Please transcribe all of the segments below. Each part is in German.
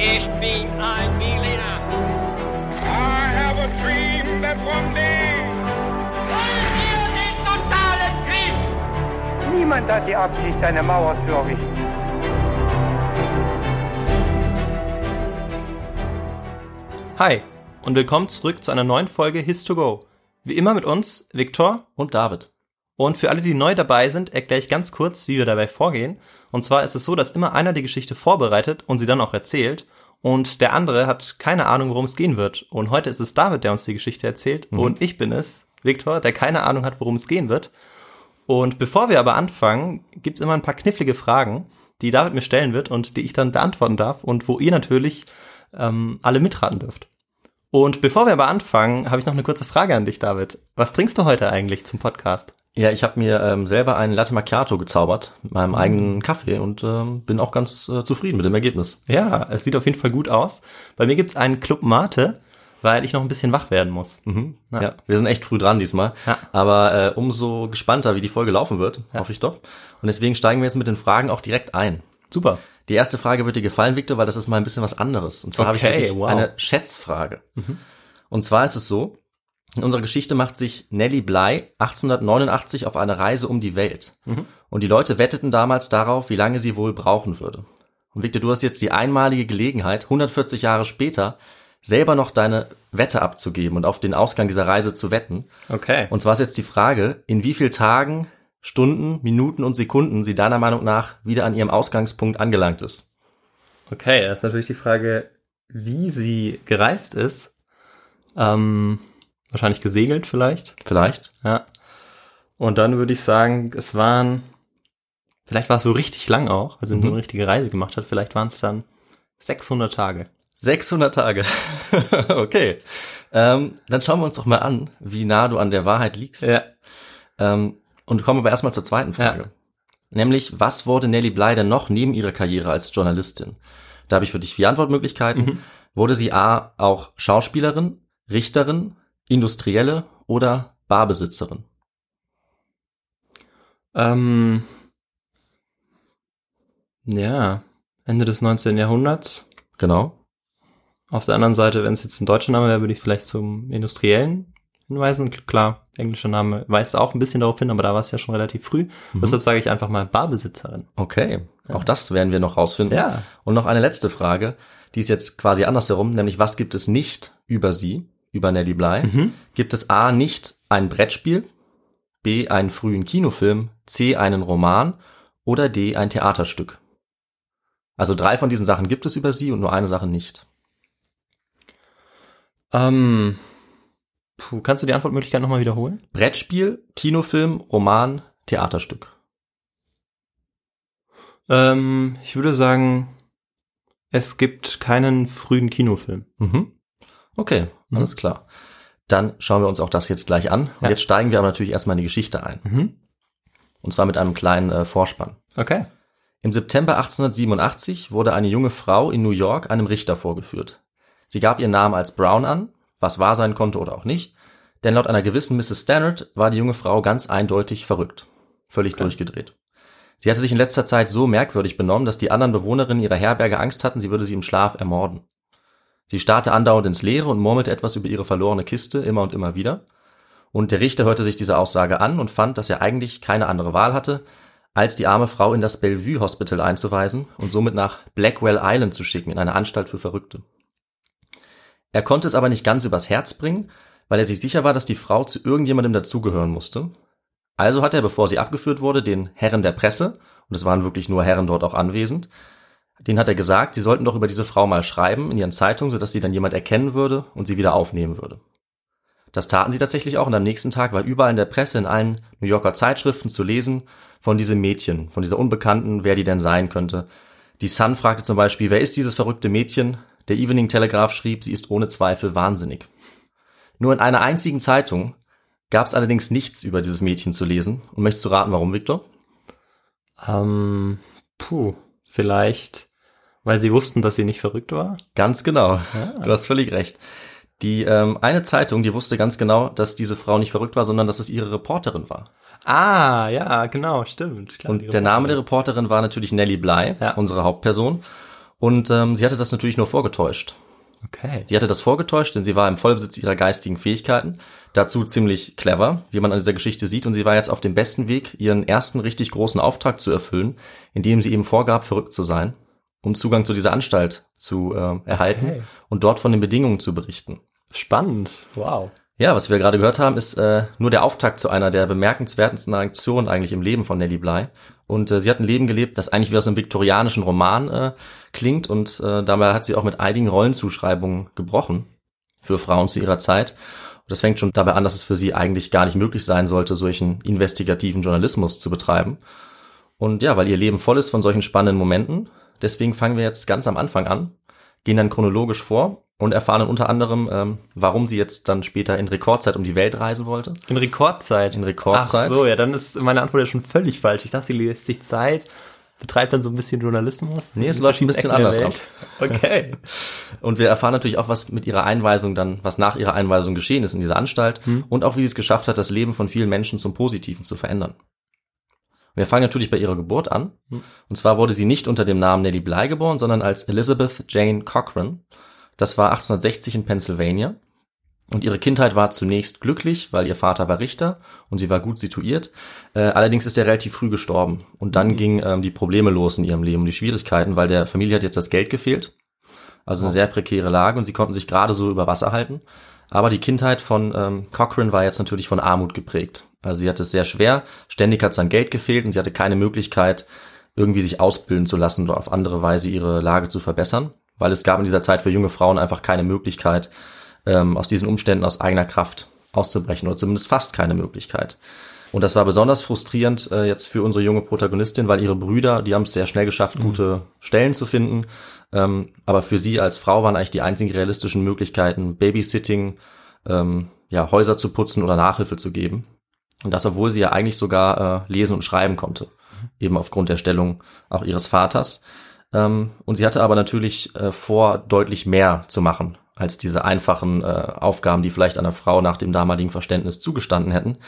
Ich bin ein Berliner. I have a dream that one day. Wollen wir den totalen Krieg? Niemand hat die Absicht, eine Mauer zu errichten. Hi und willkommen zurück zu einer neuen Folge His2Go. Wie immer mit uns, Viktor. und David. Und für alle, die neu dabei sind, erkläre ich ganz kurz, wie wir dabei vorgehen. Und zwar ist es so, dass immer einer die Geschichte vorbereitet und sie dann auch erzählt. Und der andere hat keine Ahnung, worum es gehen wird. Und heute ist es David, der uns die Geschichte erzählt. Und ich bin es, Viktor, der keine Ahnung hat, worum es gehen wird. Und bevor wir aber anfangen, gibt's immer ein paar knifflige Fragen, die David mir stellen wird und die ich dann beantworten darf und wo ihr natürlich ähm, alle mitraten dürft. Und bevor wir aber anfangen, habe ich noch eine kurze Frage an dich, David. Was trinkst du heute eigentlich zum Podcast? Ja, ich habe mir ähm, selber einen Latte Macchiato gezaubert, mit meinem eigenen Kaffee und ähm, bin auch ganz äh, zufrieden mit dem Ergebnis. Ja, es sieht auf jeden Fall gut aus. Bei mir gibt's einen Club Mate, weil ich noch ein bisschen wach werden muss. Ja. ja, wir sind echt früh dran diesmal, Ja. aber äh, umso gespannter, wie die Folge laufen wird, hoffe ich doch. Und deswegen steigen wir jetzt mit den Fragen auch direkt ein. Super. Die erste Frage wird dir gefallen, Victor, weil das ist mal ein bisschen was anderes. Und zwar habe ich Okay, wow. eine Schätzfrage. Und zwar ist es so, in unserer Geschichte macht sich Nellie Bly 1889 auf eine Reise um die Welt. Und die Leute wetteten damals darauf, wie lange sie wohl brauchen würde. Und Victor, du hast jetzt die einmalige Gelegenheit, 140 Jahre später, selber noch deine Wette abzugeben und auf den Ausgang dieser Reise zu wetten. Okay. Und zwar ist jetzt die Frage, in wie viel Tagen, Stunden, Minuten und Sekunden sie deiner Meinung nach wieder an ihrem Ausgangspunkt angelangt ist. Okay, das ist natürlich die Frage, wie sie gereist ist. Ähm, wahrscheinlich gesegelt vielleicht. Vielleicht? Ja. Und dann würde ich sagen, es waren, vielleicht war es so richtig lang auch, also Mhm. so eine richtige Reise gemacht hat, vielleicht waren es dann 600 Tage. 600 Tage. okay. Ähm, dann schauen wir uns doch mal an, wie nah du an der Wahrheit liegst. Ähm, und kommen aber erstmal zur zweiten Frage. Ja. Nämlich, was wurde Nellie Bly denn noch neben ihrer Karriere als Journalistin? Da habe ich für dich vier Antwortmöglichkeiten. Mhm. Wurde sie A, auch Schauspielerin, Richterin, Industrielle oder Barbesitzerin? Ähm, ja, Ende des 19. Jahrhunderts. Genau. Auf der anderen Seite, wenn es jetzt ein deutscher Name wäre, würde ich vielleicht zum Industriellen hinweisen. Klar, englischer Name weist auch ein bisschen darauf hin, aber da war es ja schon relativ früh. Deshalb sage ich einfach mal Barbesitzerin. Okay, auch das werden wir noch rausfinden. Ja. Und noch eine letzte Frage, die ist jetzt quasi andersherum, nämlich was gibt es nicht über sie, über Nellie Bly? Gibt es A nicht ein Brettspiel, B einen frühen Kinofilm, C einen Roman oder D ein Theaterstück? Also drei von diesen Sachen gibt es über sie und nur eine Sache nicht. Ähm, puh, kannst du die Antwortmöglichkeit nochmal wiederholen? Brettspiel, Kinofilm, Roman, Theaterstück. Ähm, ich würde sagen, es gibt keinen frühen Kinofilm. Mhm. Okay, alles klar. Dann schauen wir uns auch das jetzt gleich an. Und Ja. jetzt steigen wir aber natürlich erstmal in die Geschichte ein. Mhm. Und zwar mit einem kleinen äh, Vorspann. Okay. Im September 1887 wurde eine junge Frau in New York einem Richter vorgeführt. Sie gab ihren Namen als Brown an, was wahr sein konnte oder auch nicht, denn laut einer gewissen Mrs. Stannard war die junge Frau ganz eindeutig verrückt, völlig durchgedreht. Sie hatte sich in letzter Zeit so merkwürdig benommen, dass die anderen Bewohnerinnen ihrer Herberge Angst hatten, sie würde sie im Schlaf ermorden. Sie starrte andauernd ins Leere und murmelte etwas über ihre verlorene Kiste immer und immer wieder. Und der Richter hörte sich diese Aussage an und fand, dass er eigentlich keine andere Wahl hatte, als die arme Frau in das Bellevue Hospital einzuweisen und somit nach Blackwell Island zu schicken, in eine Anstalt für Verrückte. Er konnte es aber nicht ganz übers Herz bringen, weil er sich sicher war, dass die Frau zu irgendjemandem dazugehören musste. Also hat er, bevor sie abgeführt wurde, den Herren der Presse, und es waren wirklich nur Herren dort auch anwesend, den hat er gesagt, sie sollten doch über diese Frau mal schreiben in ihren Zeitungen, sodass sie dann jemand erkennen würde und sie wieder aufnehmen würde. Das taten sie tatsächlich auch und am nächsten Tag war überall in der Presse, in allen New Yorker Zeitschriften zu lesen von diesem Mädchen, von dieser Unbekannten, wer die denn sein könnte. Die Sun fragte zum Beispiel, wer ist dieses verrückte Mädchen? Der Evening Telegraph schrieb, sie ist ohne Zweifel wahnsinnig. Nur in einer einzigen Zeitung gab es allerdings nichts über dieses Mädchen zu lesen. Und möchtest du raten, warum, Victor? Ähm, puh, vielleicht, weil sie wussten, dass sie nicht verrückt war. Ganz genau. Du hast völlig recht. Die ähm, eine Zeitung, die wusste ganz genau, dass diese Frau nicht verrückt war, sondern dass es ihre Reporterin war. Ah, ja, genau, stimmt. Klar, Und der Name der Reporterin. Reporterin war natürlich Nellie Bly, Ja. unsere Hauptperson. Und ähm, sie hatte das natürlich nur vorgetäuscht. Okay. Sie hatte das vorgetäuscht, denn sie war im Vollbesitz ihrer geistigen Fähigkeiten. Dazu ziemlich clever, wie man an dieser Geschichte sieht. Und sie war jetzt auf dem besten Weg, ihren ersten richtig großen Auftrag zu erfüllen, indem sie eben vorgab, verrückt zu sein, um Zugang zu dieser Anstalt zu äh, erhalten Okay. und dort von den Bedingungen zu berichten. Spannend. Wow. Ja, was wir gerade gehört haben, ist äh, nur der Auftakt zu einer der bemerkenswertesten Aktionen eigentlich im Leben von Nellie Bly. Und äh, sie hat ein Leben gelebt, das eigentlich wie aus einem viktorianischen Roman äh, klingt und äh, dabei hat sie auch mit einigen Rollenzuschreibungen gebrochen für Frauen zu ihrer Zeit. Und das fängt schon dabei an, dass es für sie eigentlich gar nicht möglich sein sollte, solchen investigativen Journalismus zu betreiben. Und ja, weil ihr Leben voll ist von solchen spannenden Momenten, deswegen fangen wir jetzt ganz am Anfang an, gehen dann chronologisch vor und erfahren dann unter anderem, ähm, warum sie jetzt dann später in Rekordzeit um die Welt reisen wollte. In Rekordzeit. In Rekordzeit. Ach so, ja, dann ist meine Antwort ja schon völlig falsch. Ich dachte, sie lässt sich Zeit, betreibt dann so ein bisschen Journalismus. Nee, es in läuft ein bisschen Ecken anders. Okay. Und wir erfahren natürlich auch, was mit ihrer Einweisung dann, was nach ihrer Einweisung geschehen ist in dieser Anstalt und auch wie sie es geschafft hat, das Leben von vielen Menschen zum Positiven zu verändern. Wir fangen natürlich bei ihrer Geburt an. Und zwar wurde sie nicht unter dem Namen Nellie Bly geboren, sondern als Elizabeth Jane Cochran. Das war 1860 in Pennsylvania. Und ihre Kindheit war zunächst glücklich, weil ihr Vater war Richter und sie war gut situiert. Äh, allerdings ist er relativ früh gestorben. Und dann gingen ähm, die Probleme los in ihrem Leben, die Schwierigkeiten, weil der Familie hat jetzt das Geld gefehlt. Also eine sehr prekäre Lage und sie konnten sich gerade so über Wasser halten. Aber die Kindheit von ähm, Cochrane war jetzt natürlich von Armut geprägt. Also sie hatte es sehr schwer, ständig hat sein Geld gefehlt und sie hatte keine Möglichkeit, irgendwie sich ausbilden zu lassen oder auf andere Weise ihre Lage zu verbessern, weil es gab in dieser Zeit für junge Frauen einfach keine Möglichkeit, ähm, aus diesen Umständen aus eigener Kraft auszubrechen oder zumindest fast keine Möglichkeit. Und das war besonders frustrierend äh, jetzt für unsere junge Protagonistin, weil ihre Brüder, die haben es sehr schnell geschafft, gute Stellen zu finden. Ähm, aber für sie als Frau waren eigentlich die einzigen realistischen Möglichkeiten, Babysitting, ähm, ja, Häuser zu putzen oder Nachhilfe zu geben. Und das, obwohl sie ja eigentlich sogar äh, lesen und schreiben konnte. Eben aufgrund der Stellung auch ihres Vaters. Ähm, und sie hatte aber natürlich äh, vor, deutlich mehr zu machen als diese einfachen äh, Aufgaben, die vielleicht einer Frau nach dem damaligen Verständnis zugestanden hätten.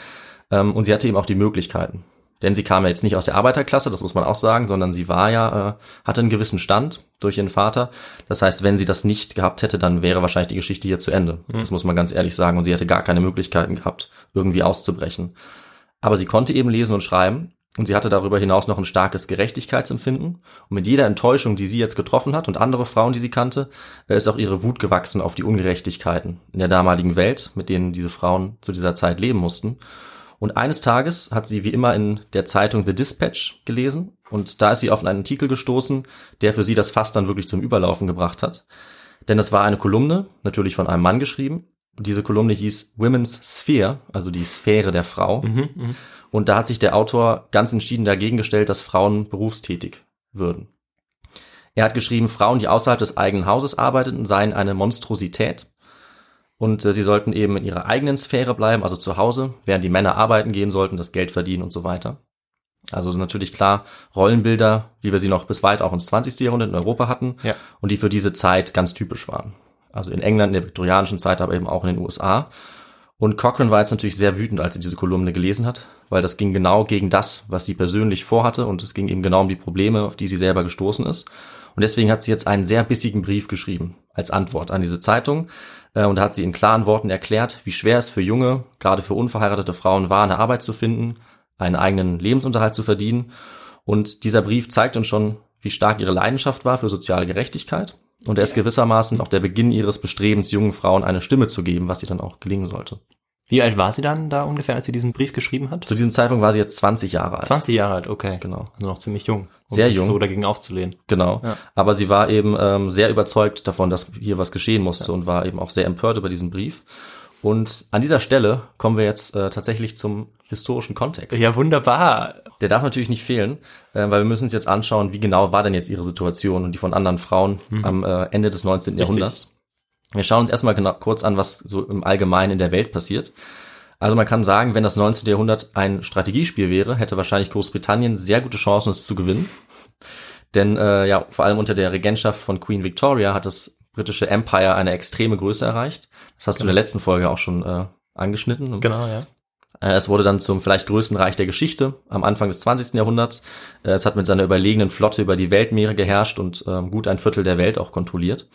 Ähm, und sie hatte eben auch die Möglichkeiten. Denn sie kam ja jetzt nicht aus der Arbeiterklasse, das muss man auch sagen, sondern sie war ja, äh, hatte einen gewissen Stand durch ihren Vater. Das heißt, wenn sie das nicht gehabt hätte, dann wäre wahrscheinlich die Geschichte hier zu Ende. Das muss man ganz ehrlich sagen. Und sie hätte gar keine Möglichkeiten gehabt, irgendwie auszubrechen. Aber sie konnte eben lesen und schreiben. Und sie hatte darüber hinaus noch ein starkes Gerechtigkeitsempfinden. Und mit jeder Enttäuschung, die sie jetzt getroffen hat und andere Frauen, die sie kannte, äh, ist auch ihre Wut gewachsen auf die Ungerechtigkeiten in der damaligen Welt, mit denen diese Frauen zu dieser Zeit leben mussten. Und eines Tages hat sie wie immer in der Zeitung The Dispatch gelesen und da ist sie auf einen Artikel gestoßen, der für sie das Fass dann wirklich zum Überlaufen gebracht hat. Denn das war eine Kolumne, natürlich von einem Mann geschrieben. Und diese Kolumne hieß Women's Sphere, also die Sphäre der Frau. Und da hat sich der Autor ganz entschieden dagegen gestellt, dass Frauen berufstätig würden. Er hat geschrieben, Frauen, die außerhalb des eigenen Hauses arbeiteten, seien eine Monstrosität und äh, sie sollten eben in ihrer eigenen Sphäre bleiben, also zu Hause, während die Männer arbeiten gehen sollten, das Geld verdienen und so weiter. Also natürlich klar Rollenbilder, wie wir sie noch bis weit auch ins 20. Jahrhundert in Europa hatten Ja. und die für diese Zeit ganz typisch waren. Also in England in der viktorianischen Zeit, aber eben auch in den USA. Und Cochrane war jetzt natürlich sehr wütend, als sie diese Kolumne gelesen hat, weil das ging genau gegen das, was sie persönlich vorhatte und es ging eben genau um die Probleme, auf die sie selber gestoßen ist. Und deswegen hat sie jetzt einen sehr bissigen Brief geschrieben als Antwort an diese Zeitung. Äh, Und da hat sie in klaren Worten erklärt, wie schwer es für junge, gerade für unverheiratete Frauen war, eine Arbeit zu finden, einen eigenen Lebensunterhalt zu verdienen. Und dieser Brief zeigt uns schon, wie stark ihre Leidenschaft war für soziale Gerechtigkeit. Und er ist gewissermaßen auch der Beginn ihres Bestrebens, jungen Frauen eine Stimme zu geben, was ihr dann auch gelingen sollte. Wie alt war sie dann da ungefähr, als sie diesen Brief geschrieben hat? Zu diesem Zeitpunkt war sie jetzt 20 Jahre alt. 20 Jahre alt, okay. Genau. Also noch ziemlich jung. Um Sehr sich jung. so dagegen aufzulehnen. Genau. Ja. Aber sie war eben ähm, sehr überzeugt davon, dass hier was geschehen musste und war eben auch sehr empört über diesen Brief. Und an dieser Stelle kommen wir jetzt äh, tatsächlich zum historischen Kontext. Ja, wunderbar. Der darf natürlich nicht fehlen, äh, weil wir müssen uns jetzt anschauen, wie genau war denn jetzt ihre Situation und die von anderen Frauen am äh, Ende des 19. Jahrhunderts. Wir schauen uns erstmal genau, kurz an, was so im Allgemeinen in der Welt passiert. Also man kann sagen, wenn das 19. Jahrhundert ein Strategiespiel wäre, hätte wahrscheinlich Großbritannien sehr gute Chancen, es zu gewinnen. Denn äh, ja, vor allem unter der Regentschaft von Queen Victoria hat das britische Empire eine extreme Größe erreicht. Das hast du in der letzten Folge auch schon äh, angeschnitten. Genau, ja. Äh, Es wurde dann zum vielleicht größten Reich der Geschichte am Anfang des 20. Jahrhunderts. Äh, Es hat mit seiner überlegenen Flotte über die Weltmeere geherrscht und ähm, gut ein Viertel der Welt auch kontrolliert.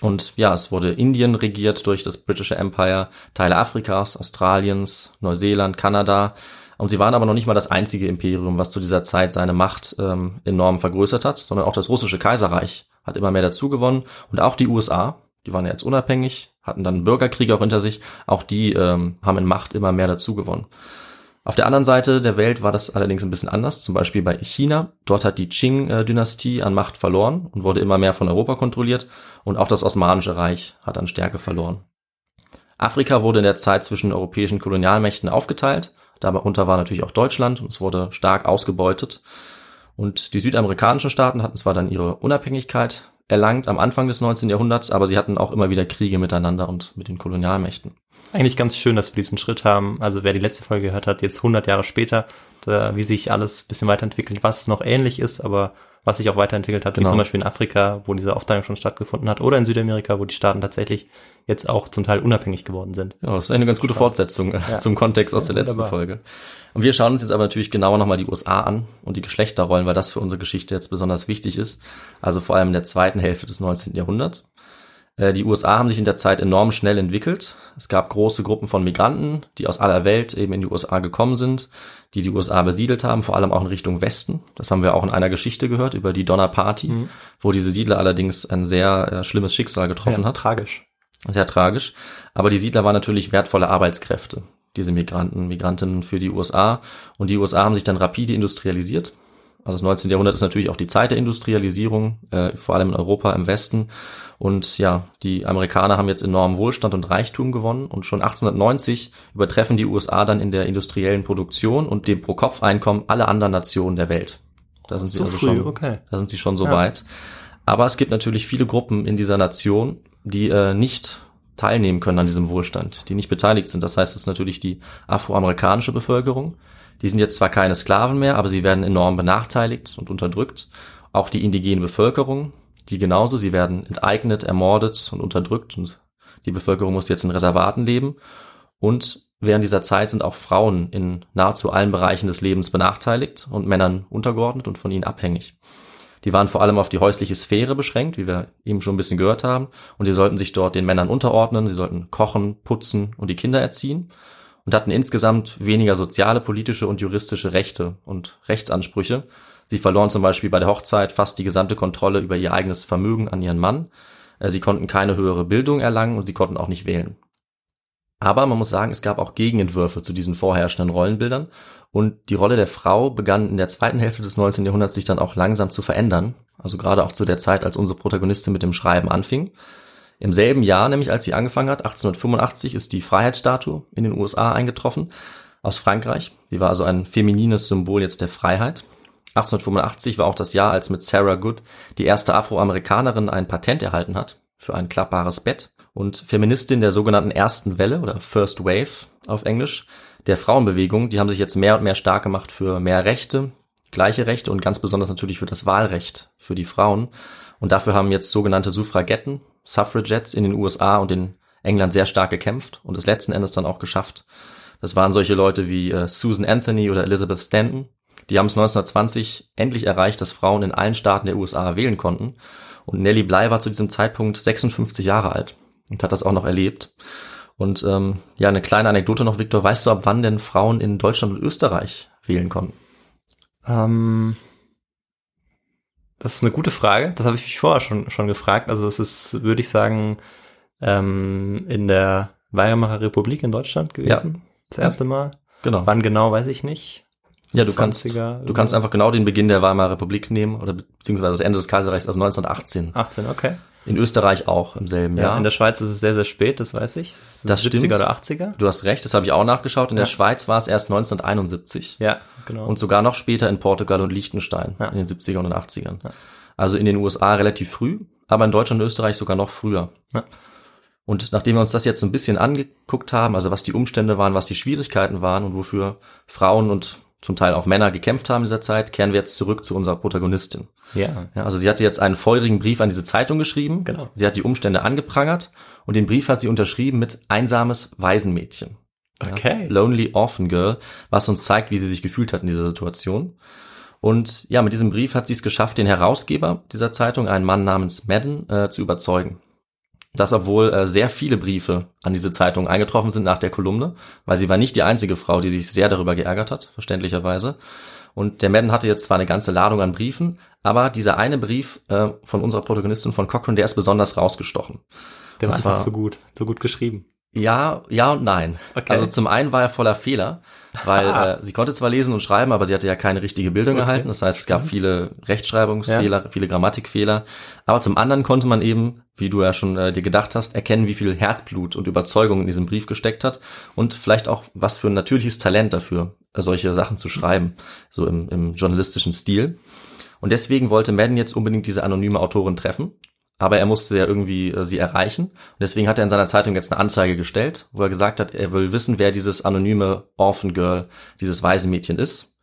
Und ja, es wurde Indien regiert durch das Britische Empire, Teile Afrikas, Australiens, Neuseeland, Kanada. Und sie waren aber noch nicht mal das einzige Imperium, was zu dieser Zeit seine Macht ähm, enorm vergrößert hat, sondern auch das russische Kaiserreich hat immer mehr dazu gewonnen und auch die USA, die waren ja jetzt unabhängig, hatten dann einen Bürgerkrieg auch hinter sich, auch die ähm, haben in Macht immer mehr dazu gewonnen. Auf der anderen Seite der Welt war das allerdings ein bisschen anders, zum Beispiel bei China. Dort hat die Qing-Dynastie an Macht verloren und wurde immer mehr von Europa kontrolliert und auch das Osmanische Reich hat an Stärke verloren. Afrika wurde in der Zeit zwischen europäischen Kolonialmächten aufgeteilt, darunter war natürlich auch Deutschland und es wurde stark ausgebeutet. Und die südamerikanischen Staaten hatten zwar dann ihre Unabhängigkeit erlangt am Anfang des 19. Jahrhunderts, aber sie hatten auch immer wieder Kriege miteinander und mit den Kolonialmächten. Eigentlich ganz schön, dass wir diesen Schritt haben. Also wer die letzte Folge gehört hat, jetzt 100 Jahre später, da, wie sich alles ein bisschen weiterentwickelt, was noch ähnlich ist, aber was sich auch weiterentwickelt hat, Genau. wie zum Beispiel in Afrika, wo diese Aufteilung schon stattgefunden hat, oder in Südamerika, wo die Staaten tatsächlich jetzt auch zum Teil unabhängig geworden sind. Ja, das ist eine ganz gute Fortsetzung äh, Ja. zum Kontext aus Ja, der letzten wunderbar. Folge. Und wir schauen uns jetzt aber natürlich genauer nochmal die USA an und die Geschlechterrollen, weil das für unsere Geschichte jetzt besonders wichtig ist. Also vor allem in der zweiten Hälfte des 19. Jahrhunderts. Äh, Die USA haben sich in der Zeit enorm schnell entwickelt. Es gab große Gruppen von Migranten, die aus aller Welt eben in die USA gekommen sind, die die USA besiedelt haben, vor allem auch in Richtung Westen. Das haben wir auch in einer Geschichte gehört über die Donner Party, wo diese Siedler allerdings ein sehr äh, schlimmes Schicksal getroffen Ja, hat. tragisch. Sehr tragisch. Aber die Siedler waren natürlich wertvolle Arbeitskräfte, diese Migranten, Migrantinnen für die USA. Und die USA haben sich dann rapide industrialisiert. Also das 19. Jahrhundert ist natürlich auch die Zeit der Industrialisierung, äh, vor allem in Europa im Westen. Und ja, die Amerikaner haben jetzt enormen Wohlstand und Reichtum gewonnen. Und schon 1890 übertreffen die USA dann in der industriellen Produktion und dem Pro-Kopf-Einkommen alle anderen Nationen der Welt. Da sind sie So also früh, schon, okay. da sind sie schon so Ja. weit. Aber es gibt natürlich viele Gruppen in dieser Nation, die äh, nicht teilnehmen können an diesem Wohlstand, die nicht beteiligt sind. Das heißt, es ist natürlich die afroamerikanische Bevölkerung. Die sind jetzt zwar keine Sklaven mehr, aber sie werden enorm benachteiligt und unterdrückt. Auch die indigene Bevölkerung, die genauso, sie werden enteignet, ermordet und unterdrückt und die Bevölkerung muss jetzt in Reservaten leben. Und während dieser Zeit sind auch Frauen in nahezu allen Bereichen des Lebens benachteiligt und Männern untergeordnet und von ihnen abhängig. Die waren vor allem auf die häusliche Sphäre beschränkt, wie wir eben schon ein bisschen gehört haben, und die sollten sich dort den Männern unterordnen, sie sollten kochen, putzen und die Kinder erziehen und hatten insgesamt weniger soziale, politische und juristische Rechte und Rechtsansprüche. Sie verloren zum Beispiel bei der Hochzeit fast die gesamte Kontrolle über ihr eigenes Vermögen an ihren Mann. Äh, Sie konnten keine höhere Bildung erlangen und sie konnten auch nicht wählen. Aber man muss sagen, es gab auch Gegenentwürfe zu diesen vorherrschenden Rollenbildern und die Rolle der Frau begann in der zweiten Hälfte des 19. Jahrhunderts sich dann auch langsam zu verändern. Also gerade auch zu der Zeit, als unsere Protagonistin mit dem Schreiben anfing. Im selben Jahr, nämlich als sie angefangen hat, 1885, ist die Freiheitsstatue in den USA eingetroffen aus Frankreich. Die war also ein feminines Symbol jetzt der Freiheit. 1885 war auch das Jahr, als mit Sarah Good die erste Afroamerikanerin ein Patent erhalten hat für ein klappbares Bett. Und Feministin der sogenannten ersten Welle oder First Wave auf Englisch der Frauenbewegung, die haben sich jetzt mehr und mehr stark gemacht für mehr Rechte, gleiche Rechte und ganz besonders natürlich für das Wahlrecht für die Frauen. Und dafür haben jetzt sogenannte Suffragetten, Suffragettes in den USA und in England sehr stark gekämpft und es letzten Endes dann auch geschafft. Das waren solche Leute wie äh, Susan Anthony oder Elizabeth Stanton. Die haben es 1920 endlich erreicht, dass Frauen in allen Staaten der USA wählen konnten. Und Nellie Bly war zu diesem Zeitpunkt 56 Jahre alt und hat das auch noch erlebt. Und ähm, ja, eine kleine Anekdote noch, Viktor. Weißt du, ab wann denn Frauen in Deutschland und Österreich wählen konnten? Ähm, das ist eine gute Frage. Das habe ich mich vorher schon, schon gefragt. Also es ist, würde ich sagen, ähm, in der Weimarer Republik in Deutschland gewesen. Das erste Mal. Genau. Wann genau, weiß ich nicht. Ja, du kannst, 20er, du kannst einfach genau den Beginn der Weimarer Republik nehmen oder beziehungsweise das Ende des Kaiserreichs, also 1918. 18, okay. In Österreich auch im selben Ja, Jahr. in der Schweiz ist es sehr, sehr spät, das weiß ich. Das, Das 70er stimmt. oder 80er. du hast recht, das habe ich auch nachgeschaut. In der Ja. Schweiz war es erst 1971 Ja, genau. und sogar noch später in Portugal und Liechtenstein Ja. in den 70ern und 80ern. Ja. Also in den USA relativ früh, aber in Deutschland und Österreich sogar noch früher. Ja. Und nachdem wir uns das jetzt so ein bisschen angeguckt haben, also was die Umstände waren, was die Schwierigkeiten waren und wofür Frauen und zum Teil auch Männer gekämpft haben in dieser Zeit, kehren wir jetzt zurück zu unserer Protagonistin. ja. Ja, also sie hatte jetzt einen feurigen Brief an diese Zeitung geschrieben. Genau. Sie hat die Umstände angeprangert und den Brief hat sie unterschrieben mit einsames Waisenmädchen. Okay. Ja, Lonely Orphan Girl, was uns zeigt, wie sie sich gefühlt hat in dieser Situation. Und ja, mit diesem Brief hat sie es geschafft, den Herausgeber dieser Zeitung, einen Mann namens Madden, äh, zu überzeugen. Das, obwohl äh, sehr viele Briefe an diese Zeitung eingetroffen sind nach der Kolumne, weil sie war nicht die einzige Frau, die sich sehr darüber geärgert hat, verständlicherweise. Und der Madden hatte jetzt zwar eine ganze Ladung an Briefen, aber dieser eine Brief äh, von unserer Protagonistin von Cochrane, der ist besonders rausgestochen. Der war einfach so gut, so gut geschrieben. Ja, ja und nein. Okay. Also zum einen war er voller Fehler, weil Ah. äh, sie konnte zwar lesen und schreiben, aber sie hatte ja keine richtige Bildung Okay. erhalten. Das heißt, es gab viele Rechtschreibungsfehler, viele Grammatikfehler. Aber zum anderen konnte man eben, wie du ja schon äh, dir gedacht hast, erkennen, wie viel Herzblut und Überzeugung in diesem Brief gesteckt hat und vielleicht auch was für ein natürliches Talent dafür, äh, solche Sachen zu schreiben, so im, im journalistischen Stil. Und deswegen wollte Madden jetzt unbedingt diese anonyme Autorin treffen. Aber er musste ja irgendwie äh, sie erreichen. Und deswegen hat er in seiner Zeitung jetzt eine Anzeige gestellt, wo er gesagt hat, er will wissen, wer dieses anonyme Orphan Girl, dieses Waisenmädchen ist.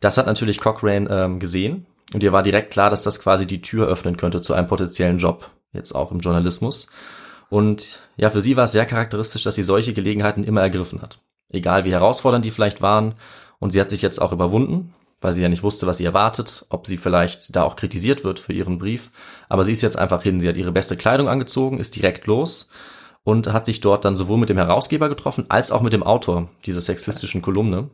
Das hat natürlich Cochrane ähm, gesehen. Und ihr war direkt klar, dass das quasi die Tür öffnen könnte zu einem potenziellen Job, jetzt auch im Journalismus. Und ja, für sie war es sehr charakteristisch, dass sie solche Gelegenheiten immer ergriffen hat. Egal wie herausfordernd die vielleicht waren. Und sie hat sich jetzt auch überwunden, weil sie ja nicht wusste, was sie erwartet, ob sie vielleicht da auch kritisiert wird für ihren Brief. Aber sie ist jetzt einfach hin. Sie hat ihre beste Kleidung angezogen, ist direkt los und hat sich dort dann sowohl mit dem Herausgeber getroffen, als auch mit dem Autor dieser sexistischen Kolumne.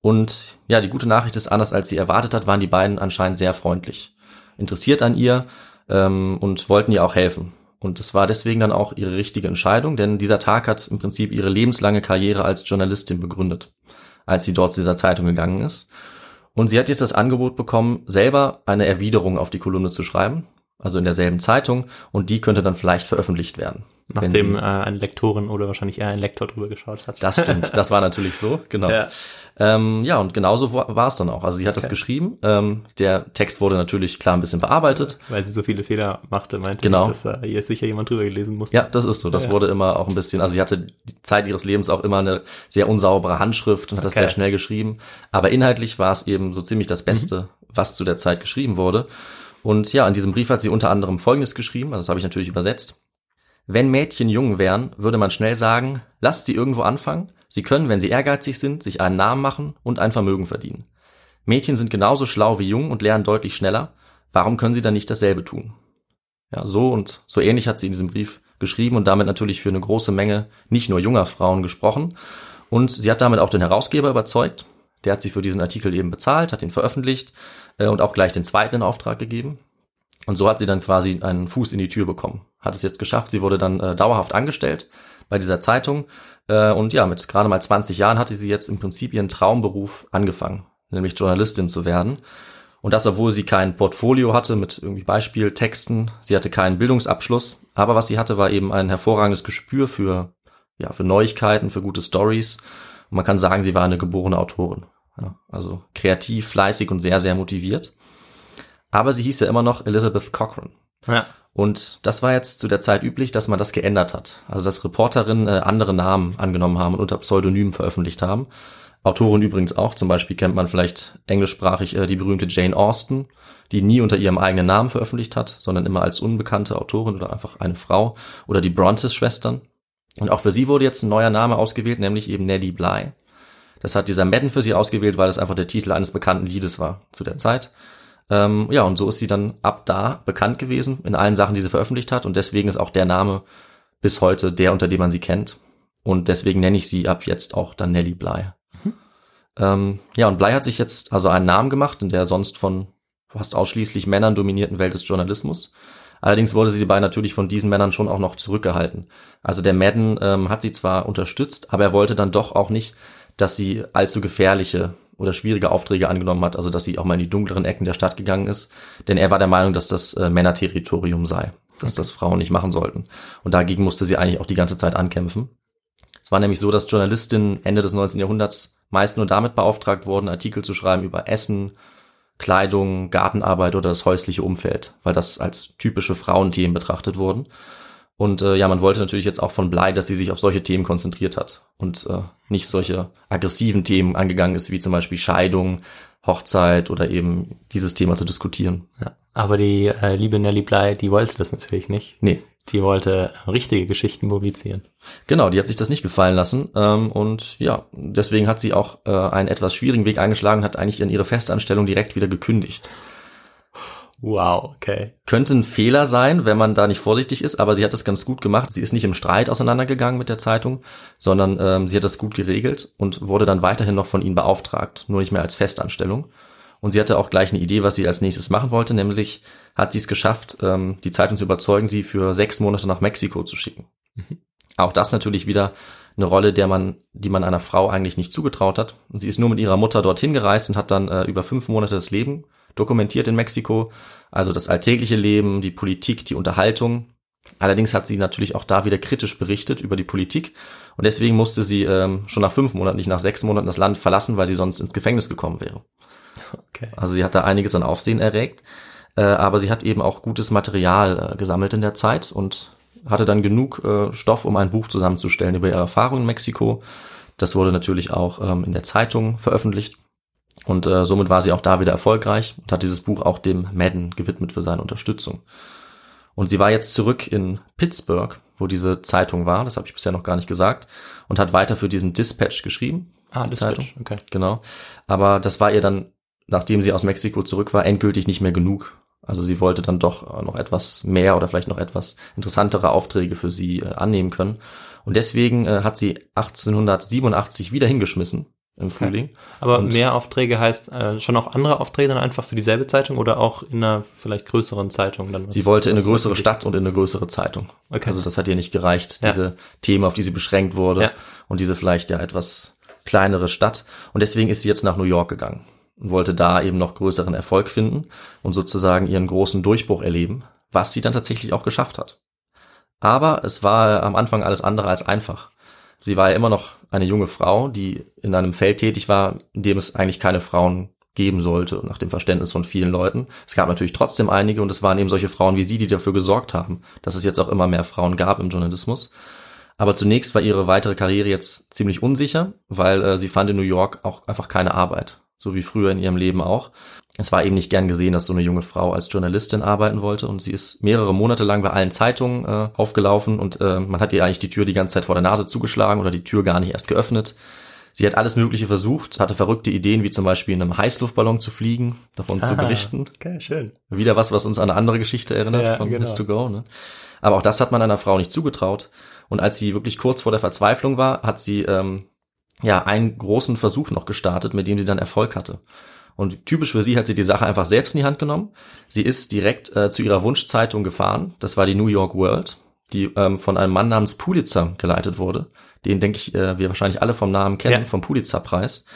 Und ja, die gute Nachricht ist, anders als sie erwartet hat, waren die beiden anscheinend sehr freundlich, interessiert an ihr ähm, und wollten ihr auch helfen. Und es war deswegen dann auch ihre richtige Entscheidung, denn dieser Tag hat im Prinzip ihre lebenslange Karriere als Journalistin begründet, als sie dort zu dieser Zeitung gegangen ist. Und sie hat jetzt das Angebot bekommen, selber eine Erwiderung auf die Kolumne zu schreiben, also in derselben Zeitung, und die könnte dann vielleicht veröffentlicht werden. Nachdem sie- äh, eine Lektorin oder wahrscheinlich eher ein Lektor drüber geschaut hat. das stimmt, das war natürlich so, genau. Ja. Ähm, ja, und genauso war war es dann auch. Also sie hat das Okay. geschrieben. Ähm, der Text wurde natürlich klar ein bisschen bearbeitet. Weil sie so viele Fehler machte, meinte Genau. ich, dass da hier sicher jemand drüber gelesen musste. Ja, das ist so. Das Ja. wurde immer auch ein bisschen, also sie hatte die Zeit ihres Lebens auch immer eine sehr unsaubere Handschrift und hat das Okay. sehr schnell geschrieben. Aber inhaltlich war es eben so ziemlich das Beste, Mhm. was zu der Zeit geschrieben wurde. Und ja, in diesem Brief hat sie unter anderem Folgendes geschrieben, also das habe ich natürlich übersetzt. Wenn Mädchen jung wären, würde man schnell sagen, lasst sie irgendwo anfangen. Sie können, wenn sie ehrgeizig sind, sich einen Namen machen und ein Vermögen verdienen. Mädchen sind genauso schlau wie jung und lernen deutlich schneller. Warum können sie dann nicht dasselbe tun? Ja, so und so ähnlich hat sie in diesem Brief geschrieben und damit natürlich für eine große Menge nicht nur junger Frauen gesprochen. Und sie hat damit auch den Herausgeber überzeugt. Der hat sie für diesen Artikel eben bezahlt, hat ihn veröffentlicht äh, und auch gleich den zweiten in Auftrag gegeben. Und so hat sie dann quasi einen Fuß in die Tür bekommen. Hat es jetzt geschafft. Sie wurde dann äh, dauerhaft angestellt bei dieser Zeitung. Äh, und ja, mit gerade mal 20 Jahren hatte sie jetzt im Prinzip ihren Traumberuf angefangen, nämlich Journalistin zu werden. Und das, obwohl sie kein Portfolio hatte mit irgendwie Beispieltexten. Sie hatte keinen Bildungsabschluss. Aber was sie hatte, war eben ein hervorragendes Gespür für, ja, für Neuigkeiten, für gute Stories. Und man kann sagen, sie war eine geborene Autorin. Ja, also kreativ, fleißig und sehr, sehr motiviert. Aber sie hieß ja immer noch Elizabeth Cochrane. Ja. Und das war jetzt zu der Zeit üblich, dass man das geändert hat. Also dass Reporterinnen äh, andere Namen angenommen haben und unter Pseudonymen veröffentlicht haben. Autoren übrigens auch. Zum Beispiel kennt man vielleicht englischsprachig äh, die berühmte Jane Austen, die nie unter ihrem eigenen Namen veröffentlicht hat, sondern immer als unbekannte Autorin oder einfach eine Frau. Oder die Brontes-Schwestern. Und auch für sie wurde jetzt ein neuer Name ausgewählt, nämlich eben Nellie Bly. Das hat dieser Madden für sie ausgewählt, weil das einfach der Titel eines bekannten Liedes war zu der Zeit. Ähm, ja, und so ist sie dann ab da bekannt gewesen in allen Sachen, die sie veröffentlicht hat. Und deswegen ist auch der Name bis heute der, unter dem man sie kennt. Und deswegen nenne ich sie ab jetzt auch dann Nellie Bly. Ähm, ja, und Bly hat sich jetzt also einen Namen gemacht in der sonst von fast ausschließlich Männern dominierten Welt des Journalismus. Allerdings wurde sie bei natürlich von diesen Männern schon auch noch zurückgehalten. Also der Madden ähm, hat sie zwar unterstützt, aber er wollte dann doch auch nicht, dass sie allzu gefährliche oder schwierige Aufträge angenommen hat, also dass sie auch mal in die dunkleren Ecken der Stadt gegangen ist. Denn er war der Meinung, dass das äh, Männerterritorium sei, dass das Frauen nicht machen sollten. Und dagegen musste sie eigentlich auch die ganze Zeit ankämpfen. Es war nämlich so, dass Journalistinnen Ende des 19. Jahrhunderts meist nur damit beauftragt wurden, Artikel zu schreiben über Essen, Kleidung, Gartenarbeit oder das häusliche Umfeld, weil das als typische Frauenthemen betrachtet wurden. Und äh, ja, man wollte natürlich jetzt auch von Blei, dass sie sich auf solche Themen konzentriert hat und äh, nicht solche aggressiven Themen angegangen ist, wie zum Beispiel Scheidung, Hochzeit oder eben dieses Thema zu diskutieren. ja. Aber die äh, liebe Nellie Bly, die wollte das natürlich nicht. Nee, Die wollte richtige Geschichten publizieren. Genau, die hat sich das nicht gefallen lassen. Ähm, und ja, deswegen hat sie auch äh, einen etwas schwierigen Weg eingeschlagen und hat eigentlich in ihre Festanstellung direkt wieder gekündigt. Wow, okay. Könnte ein Fehler sein, wenn man da nicht vorsichtig ist, aber sie hat das ganz gut gemacht. Sie ist nicht im Streit auseinandergegangen mit der Zeitung, sondern ähm, sie hat das gut geregelt und wurde dann weiterhin noch von ihnen beauftragt, nur nicht mehr als Festanstellung. Und sie hatte auch gleich eine Idee, was sie als nächstes machen wollte, nämlich hat sie es geschafft, ähm, die Zeitung zu überzeugen, sie für sechs Monate nach Mexiko zu schicken. Mhm. Auch das natürlich wieder eine Rolle, der man, die man einer Frau eigentlich nicht zugetraut hat. Und sie ist nur mit ihrer Mutter dorthin gereist und hat dann äh, über fünf Monate das Leben dokumentiert in Mexiko. Also das alltägliche Leben, die Politik, die Unterhaltung. Allerdings hat sie natürlich auch da wieder kritisch berichtet über die Politik. Und deswegen musste sie ähm, schon nach fünf Monaten, nicht nach sechs Monaten das Land verlassen, weil sie sonst ins Gefängnis gekommen wäre. Okay. Also sie hat da einiges an Aufsehen erregt. Äh, aber sie hat eben auch gutes Material äh, gesammelt in der Zeit und hatte dann genug äh, Stoff, um ein Buch zusammenzustellen über ihre Erfahrungen in Mexiko. Das wurde natürlich auch ähm, in der Zeitung veröffentlicht. Und äh, somit war sie auch da wieder erfolgreich und hat dieses Buch auch dem Madden gewidmet für seine Unterstützung. Und sie war jetzt zurück in Pittsburgh, wo diese Zeitung war, das habe ich bisher noch gar nicht gesagt, und hat weiter für diesen Dispatch geschrieben. Ah, die Dispatch, Zeitung. okay. Genau. Aber das war ihr dann, nachdem sie aus Mexiko zurück war, endgültig nicht mehr genug. Also sie wollte dann doch noch etwas mehr oder vielleicht noch etwas interessantere Aufträge für sie äh, annehmen können. Und deswegen äh, hat sie 1887 wieder hingeschmissen im Frühling. Okay. Aber und mehr Aufträge heißt äh, schon auch andere Aufträge dann einfach für dieselbe Zeitung oder auch in einer vielleicht größeren Zeitung dann? Was, sie wollte in eine größere Stadt und in eine größere Zeitung. Okay. Also das hat ihr nicht gereicht, diese ja. Themen, auf die sie beschränkt wurde ja. und diese vielleicht ja etwas kleinere Stadt. Und deswegen ist sie jetzt nach New York gegangen und wollte da eben noch größeren Erfolg finden und sozusagen ihren großen Durchbruch erleben, was sie dann tatsächlich auch geschafft hat. Aber es war am Anfang alles andere als einfach. Sie war ja immer noch eine junge Frau, die in einem Feld tätig war, in dem es eigentlich keine Frauen geben sollte, nach dem Verständnis von vielen Leuten. Es gab natürlich trotzdem einige und es waren eben solche Frauen wie sie, die dafür gesorgt haben, dass es jetzt auch immer mehr Frauen gab im Journalismus. Aber zunächst war ihre weitere Karriere jetzt ziemlich unsicher, weil äh, sie fand in New York auch einfach keine Arbeit so wie früher in ihrem Leben auch. Es war eben nicht gern gesehen, dass so eine junge Frau als Journalistin arbeiten wollte und sie ist mehrere Monate lang bei allen Zeitungen äh, aufgelaufen und äh, man hat ihr eigentlich die Tür die ganze Zeit vor der Nase zugeschlagen oder die Tür gar nicht erst geöffnet. Sie hat alles Mögliche versucht, hatte verrückte Ideen, wie zum Beispiel in einem Heißluftballon zu fliegen, davon ah, zu berichten. Okay, schön. Wieder was, was uns an eine andere Geschichte erinnert ja, von genau. To Go. Ne? Aber auch das hat man einer Frau nicht zugetraut. Und als sie wirklich kurz vor der Verzweiflung war, hat sie ähm, ja einen großen Versuch noch gestartet, mit dem sie dann Erfolg hatte. Und typisch für sie hat sie die Sache einfach selbst in die Hand genommen. Sie ist direkt äh, zu ihrer Wunschzeitung gefahren. Das war die New York World, die ähm, von einem Mann namens Pulitzer geleitet wurde. Den denke ich, äh, wir wahrscheinlich alle vom Namen kennen, ja. vom Pulitzer-Preis.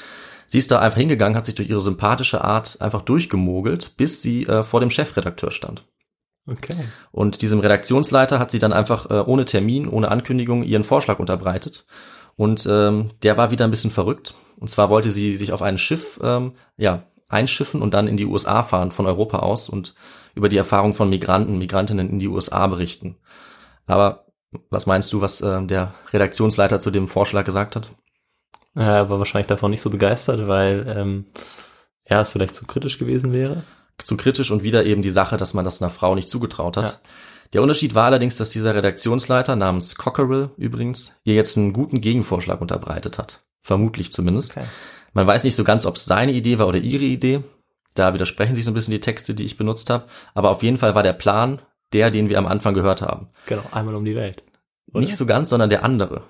Sie ist da einfach hingegangen, hat sich durch ihre sympathische Art einfach durchgemogelt, bis sie äh, vor dem Chefredakteur stand. Okay. Und diesem Redaktionsleiter hat sie dann einfach äh, ohne Termin, ohne Ankündigung ihren Vorschlag unterbreitet. Und ähm, der war wieder ein bisschen verrückt. Und zwar wollte sie sich auf ein Schiff ähm, ja, einschiffen und dann in die USA fahren von Europa aus und über die Erfahrung von Migranten, Migrantinnen in die USA berichten. Aber was meinst du, was äh, der Redaktionsleiter zu dem Vorschlag gesagt hat? Er war wahrscheinlich davon nicht so begeistert, weil ähm, er es vielleicht zu kritisch gewesen wäre. Zu kritisch und wieder eben die Sache, dass man das einer Frau nicht zugetraut hat. Ja. Der Unterschied war allerdings, dass dieser Redaktionsleiter namens Cockerill übrigens ihr jetzt einen guten Gegenvorschlag unterbreitet hat. Vermutlich zumindest. Okay. Man weiß nicht so ganz, ob es seine Idee war oder ihre Idee. Da widersprechen sich so ein bisschen die Texte, die ich benutzt habe. Aber auf jeden Fall war der Plan der, den wir am Anfang gehört haben. Genau, einmal um die Welt. Oder? Nicht so ganz, sondern der andere.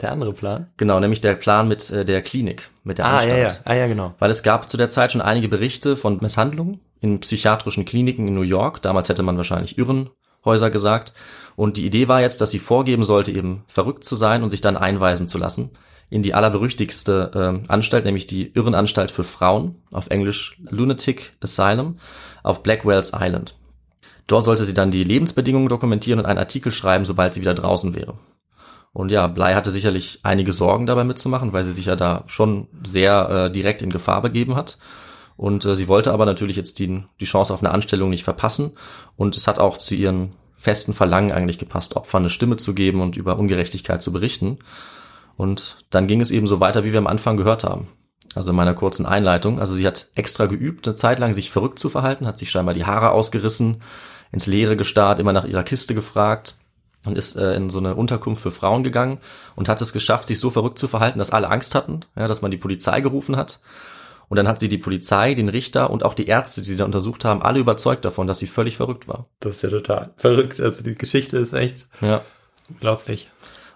Der andere Plan? Genau, nämlich der Plan mit äh, der Klinik, mit der ah, Anstalt. Ja, ja. Ah, ja, genau. Weil es gab zu der Zeit schon einige Berichte von Misshandlungen in psychiatrischen Kliniken in New York. Damals hätte man wahrscheinlich Irren Häuser gesagt. Und die Idee war jetzt, dass sie vorgeben sollte, eben verrückt zu sein und sich dann einweisen zu lassen in die allerberüchtigste äh, Anstalt, nämlich die Irrenanstalt für Frauen, auf Englisch Lunatic Asylum, auf Blackwell's Island. Dort sollte sie dann die Lebensbedingungen dokumentieren und einen Artikel schreiben, sobald sie wieder draußen wäre. Und ja, Blei hatte sicherlich einige Sorgen dabei mitzumachen, weil sie sich ja da schon sehr äh, direkt in Gefahr begeben hat. Und äh, sie wollte aber natürlich jetzt die, die Chance auf eine Anstellung nicht verpassen. Und es hat auch zu ihren festen Verlangen eigentlich gepasst, Opfern eine Stimme zu geben und über Ungerechtigkeit zu berichten. Und dann ging es eben so weiter, wie wir am Anfang gehört haben. Also in meiner kurzen Einleitung. Also sie hat extra geübt, eine Zeit lang sich verrückt zu verhalten, hat sich scheinbar die Haare ausgerissen, ins Leere gestarrt, immer nach ihrer Kiste gefragt. und ist äh, in so eine Unterkunft für Frauen gegangen und hat es geschafft, sich so verrückt zu verhalten, dass alle Angst hatten, ja, dass man die Polizei gerufen hat. Und dann hat sie die Polizei, den Richter und auch die Ärzte, die sie da untersucht haben, alle überzeugt davon, dass sie völlig verrückt war. Das ist ja total verrückt. Also die Geschichte ist echt Ja. unglaublich.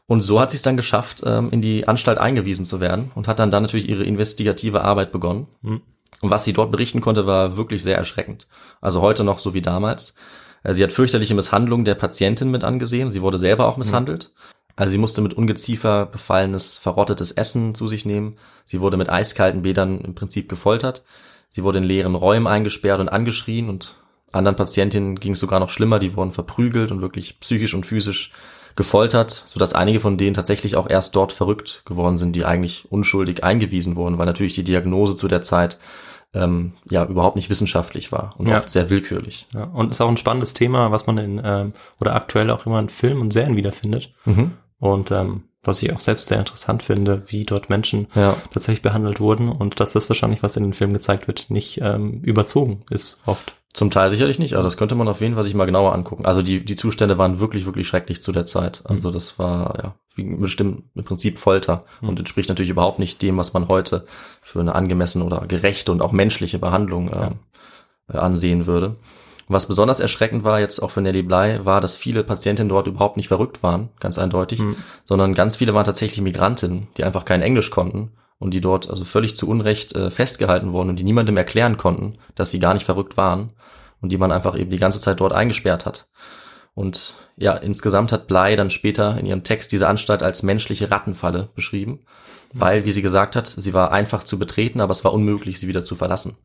Und so hat sie es dann geschafft, ähm, in die Anstalt eingewiesen zu werden und hat dann dann natürlich ihre investigative Arbeit begonnen. Und was sie dort berichten konnte, war wirklich sehr erschreckend. Also heute noch so wie damals. Äh, Sie hat fürchterliche Misshandlungen der Patientin mit angesehen. Sie wurde selber auch misshandelt. Also sie musste mit Ungeziefer befallenes, verrottetes Essen zu sich nehmen. Sie wurde mit eiskalten Bädern im Prinzip gefoltert. Sie wurde in leeren Räumen eingesperrt und angeschrien und anderen Patientinnen ging es sogar noch schlimmer. Die wurden verprügelt und wirklich psychisch und physisch gefoltert, sodass einige von denen tatsächlich auch erst dort verrückt geworden sind, die eigentlich unschuldig eingewiesen wurden, weil natürlich die Diagnose zu der Zeit ähm, ja überhaupt nicht wissenschaftlich war und Ja. oft sehr willkürlich. Ja, und ist auch ein spannendes Thema, was man in ähm, oder aktuell auch immer in Filmen und Serien wiederfindet. Mhm. Und ähm, was ich auch selbst sehr interessant finde, wie dort Menschen Ja. tatsächlich behandelt wurden und dass das wahrscheinlich, was in den Filmen gezeigt wird, nicht ähm, überzogen ist oft. Zum Teil sicherlich nicht, aber das könnte man auf jeden Fall sich mal genauer angucken. Also die, die Zustände waren wirklich, wirklich schrecklich zu der Zeit. Also das war ja wie bestimmt im Prinzip Folter und entspricht natürlich überhaupt nicht dem, was man heute für eine angemessene oder gerechte und auch menschliche Behandlung ähm, äh, ansehen würde. Was besonders erschreckend war jetzt auch für Nelly Bly, war, dass viele Patientinnen dort überhaupt nicht verrückt waren, ganz eindeutig, sondern ganz viele waren tatsächlich Migrantinnen, die einfach kein Englisch konnten und die dort also völlig zu Unrecht äh, festgehalten wurden und die niemandem erklären konnten, dass sie gar nicht verrückt waren und die man einfach eben die ganze Zeit dort eingesperrt hat. Und ja, insgesamt hat Bly dann später in ihrem Text diese Anstalt als menschliche Rattenfalle beschrieben, weil, wie sie gesagt hat, sie war einfach zu betreten, aber es war unmöglich, sie wieder zu verlassen.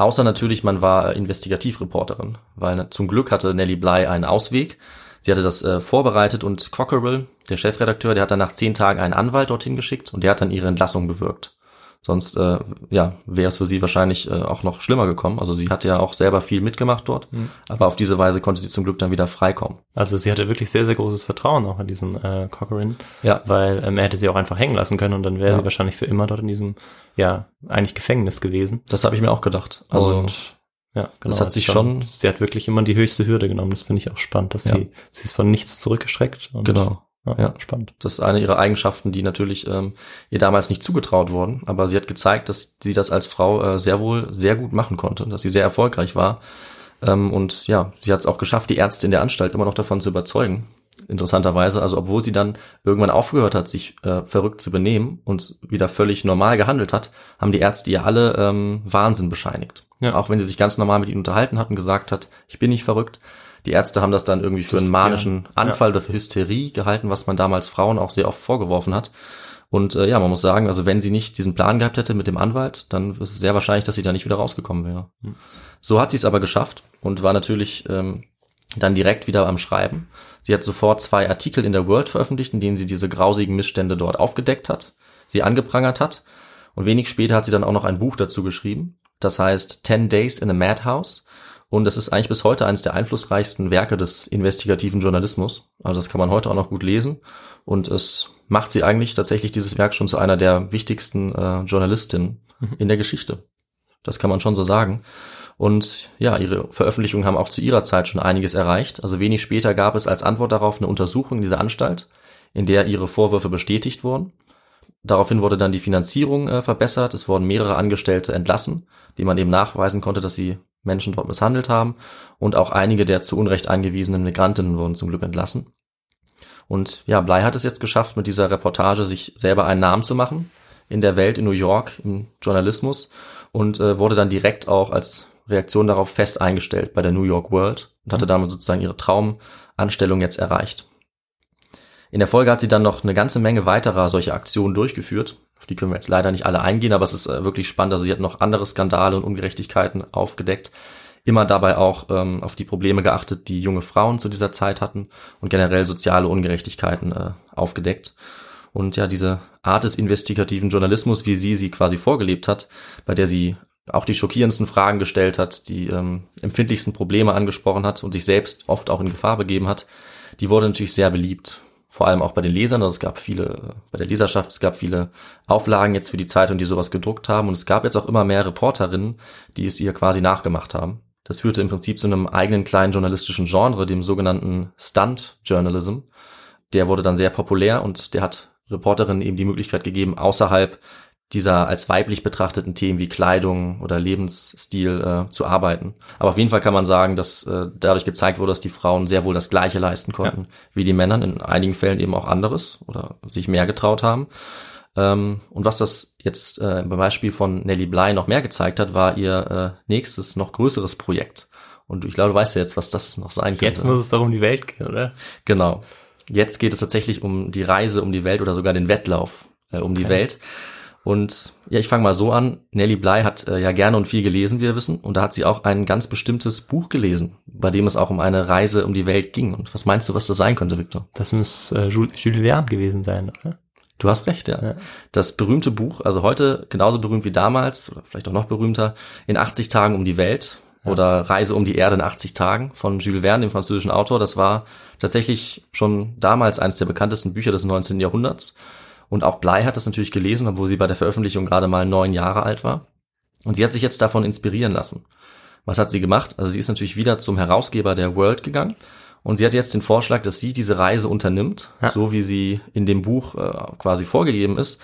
Außer natürlich, man war Investigativreporterin, weil zum Glück hatte Nellie Bly einen Ausweg. Sie hatte das äh, vorbereitet und Cockerell, der Chefredakteur, der hat dann nach zehn Tagen einen Anwalt dorthin geschickt und der hat dann ihre Entlassung bewirkt. Sonst äh, ja, wäre es für sie wahrscheinlich äh, auch noch schlimmer gekommen. Also sie hat ja auch selber viel mitgemacht dort, aber auf diese Weise konnte sie zum Glück dann wieder freikommen. Also sie hatte wirklich sehr, sehr großes Vertrauen auch an diesen äh, Cochran, Ja. weil ähm, er hätte sie auch einfach hängen lassen können und dann wäre Ja. sie wahrscheinlich für immer dort in diesem, ja, eigentlich Gefängnis gewesen. Das habe ich mir auch gedacht. Also und ja, genau. hat sich schon- Sie hat wirklich immer die höchste Hürde genommen. Das finde ich auch spannend, dass Ja. sie, sie ist von nichts zurückgeschreckt. Genau. Ja, Ja. spannend. Das ist eine ihrer Eigenschaften, die natürlich ähm, ihr damals nicht zugetraut wurden, aber sie hat gezeigt, dass sie das als Frau äh, sehr wohl sehr gut machen konnte, dass sie sehr erfolgreich war. Ähm, und ja, sie hat es auch geschafft, die Ärzte in der Anstalt immer noch davon zu überzeugen. Interessanterweise, also obwohl sie dann irgendwann aufgehört hat, sich äh, verrückt zu benehmen und wieder völlig normal gehandelt hat, haben die Ärzte ihr alle ähm, Wahnsinn bescheinigt. Ja. Auch wenn sie sich ganz normal mit ihnen unterhalten hat und gesagt hat, ich bin nicht verrückt. Die Ärzte haben das dann irgendwie für einen manischen ja. Anfall oder für Hysterie gehalten, was man damals Frauen auch sehr oft vorgeworfen hat. Und äh, ja, man muss sagen, also wenn sie nicht diesen Plan gehabt hätte mit dem Anwalt, dann ist es sehr wahrscheinlich, dass sie da nicht wieder rausgekommen wäre. So hat sie es aber geschafft und war natürlich ähm, dann direkt wieder am Schreiben. Sie hat sofort zwei Artikel in der World veröffentlicht, in denen sie diese grausigen Missstände dort aufgedeckt hat, sie angeprangert hat. Und wenig später hat sie dann auch noch ein Buch dazu geschrieben. Das heißt Ten Days in a Madhouse. Und das ist eigentlich bis heute eines der einflussreichsten Werke des investigativen Journalismus. Also das kann man heute auch noch gut lesen. Und es macht sie eigentlich tatsächlich dieses Werk schon zu einer der wichtigsten äh, Journalistinnen in der Geschichte. Das kann man schon so sagen. Und ja, ihre Veröffentlichungen haben auch zu ihrer Zeit schon einiges erreicht. Also wenig später gab es als Antwort darauf eine Untersuchung dieser Anstalt, in der ihre Vorwürfe bestätigt wurden. Daraufhin wurde dann die Finanzierung äh, verbessert. Es wurden mehrere Angestellte entlassen, die man eben nachweisen konnte, dass sie Menschen dort misshandelt haben. Und auch einige der zu Unrecht eingewiesenen Migrantinnen wurden zum Glück entlassen. Und ja, Bly hat es jetzt geschafft, mit dieser Reportage sich selber einen Namen zu machen in der Welt, in New York, im Journalismus und äh, wurde dann direkt auch als Reaktion darauf fest eingestellt bei der New York World und hatte damit sozusagen ihre Traumanstellung jetzt erreicht. In der Folge hat sie dann noch eine ganze Menge weiterer solcher Aktionen durchgeführt. Auf die können wir jetzt leider nicht alle eingehen, aber es ist äh, wirklich spannend. Also sie hat noch andere Skandale und Ungerechtigkeiten aufgedeckt. Immer dabei auch ähm, auf die Probleme geachtet, die junge Frauen zu dieser Zeit hatten und generell soziale Ungerechtigkeiten äh, aufgedeckt. Und ja, diese Art des investigativen Journalismus, wie sie sie quasi vorgelebt hat, bei der sie auch die schockierendsten Fragen gestellt hat, die ähm, empfindlichsten Probleme angesprochen hat und sich selbst oft auch in Gefahr begeben hat, die wurde natürlich sehr beliebt. Vor allem auch bei den Lesern. Also es gab viele, bei der Leserschaft, es gab viele Auflagen jetzt für die Zeitung, die sowas gedruckt haben. Und es gab jetzt auch immer mehr Reporterinnen, die es ihr quasi nachgemacht haben. Das führte im Prinzip zu einem eigenen kleinen journalistischen Genre, dem sogenannten Stunt Journalism. Der wurde dann sehr populär und der hat Reporterinnen eben die Möglichkeit gegeben, außerhalb dieser als weiblich betrachteten Themen wie Kleidung oder Lebensstil äh, zu arbeiten. Aber auf jeden Fall kann man sagen, dass äh, dadurch gezeigt wurde, dass die Frauen sehr wohl das Gleiche leisten konnten ja. wie die Männer, in einigen Fällen eben auch anderes oder sich mehr getraut haben. Ähm, und was das jetzt äh, beim Beispiel von Nelly Bly noch mehr gezeigt hat, war ihr äh, nächstes, noch größeres Projekt. Und ich glaube, du weißt ja jetzt, was das noch sein könnte. Jetzt muss es doch um die Welt gehen, oder? Genau. Jetzt geht es tatsächlich um die Reise um die Welt oder sogar den Wettlauf äh, um okay. die Welt. Und ja, ich fange mal so an. Nelly Bly hat äh, ja gerne und viel gelesen, wie wir wissen. Und da hat sie auch ein ganz bestimmtes Buch gelesen, bei dem es auch um eine Reise um die Welt ging. Und was meinst du, was das sein könnte, Victor? Das muss äh, Jules Verne gewesen sein, oder? Du hast recht, ja. ja. Das berühmte Buch, also heute genauso berühmt wie damals, oder vielleicht auch noch berühmter, in 80 Tagen um die Welt ja. oder Reise um die Erde in 80 Tagen von Jules Verne, dem französischen Autor. Das war tatsächlich schon damals eines der bekanntesten Bücher des 19. Jahrhunderts. Und auch Blei hat das natürlich gelesen, obwohl sie bei der Veröffentlichung gerade mal neun Jahre alt war. Und sie hat sich jetzt davon inspirieren lassen. Was hat sie gemacht? Also sie ist natürlich wieder zum Herausgeber der World gegangen und sie hat jetzt den Vorschlag, dass sie diese Reise unternimmt, ja. so wie sie in dem Buch äh, quasi vorgegeben ist.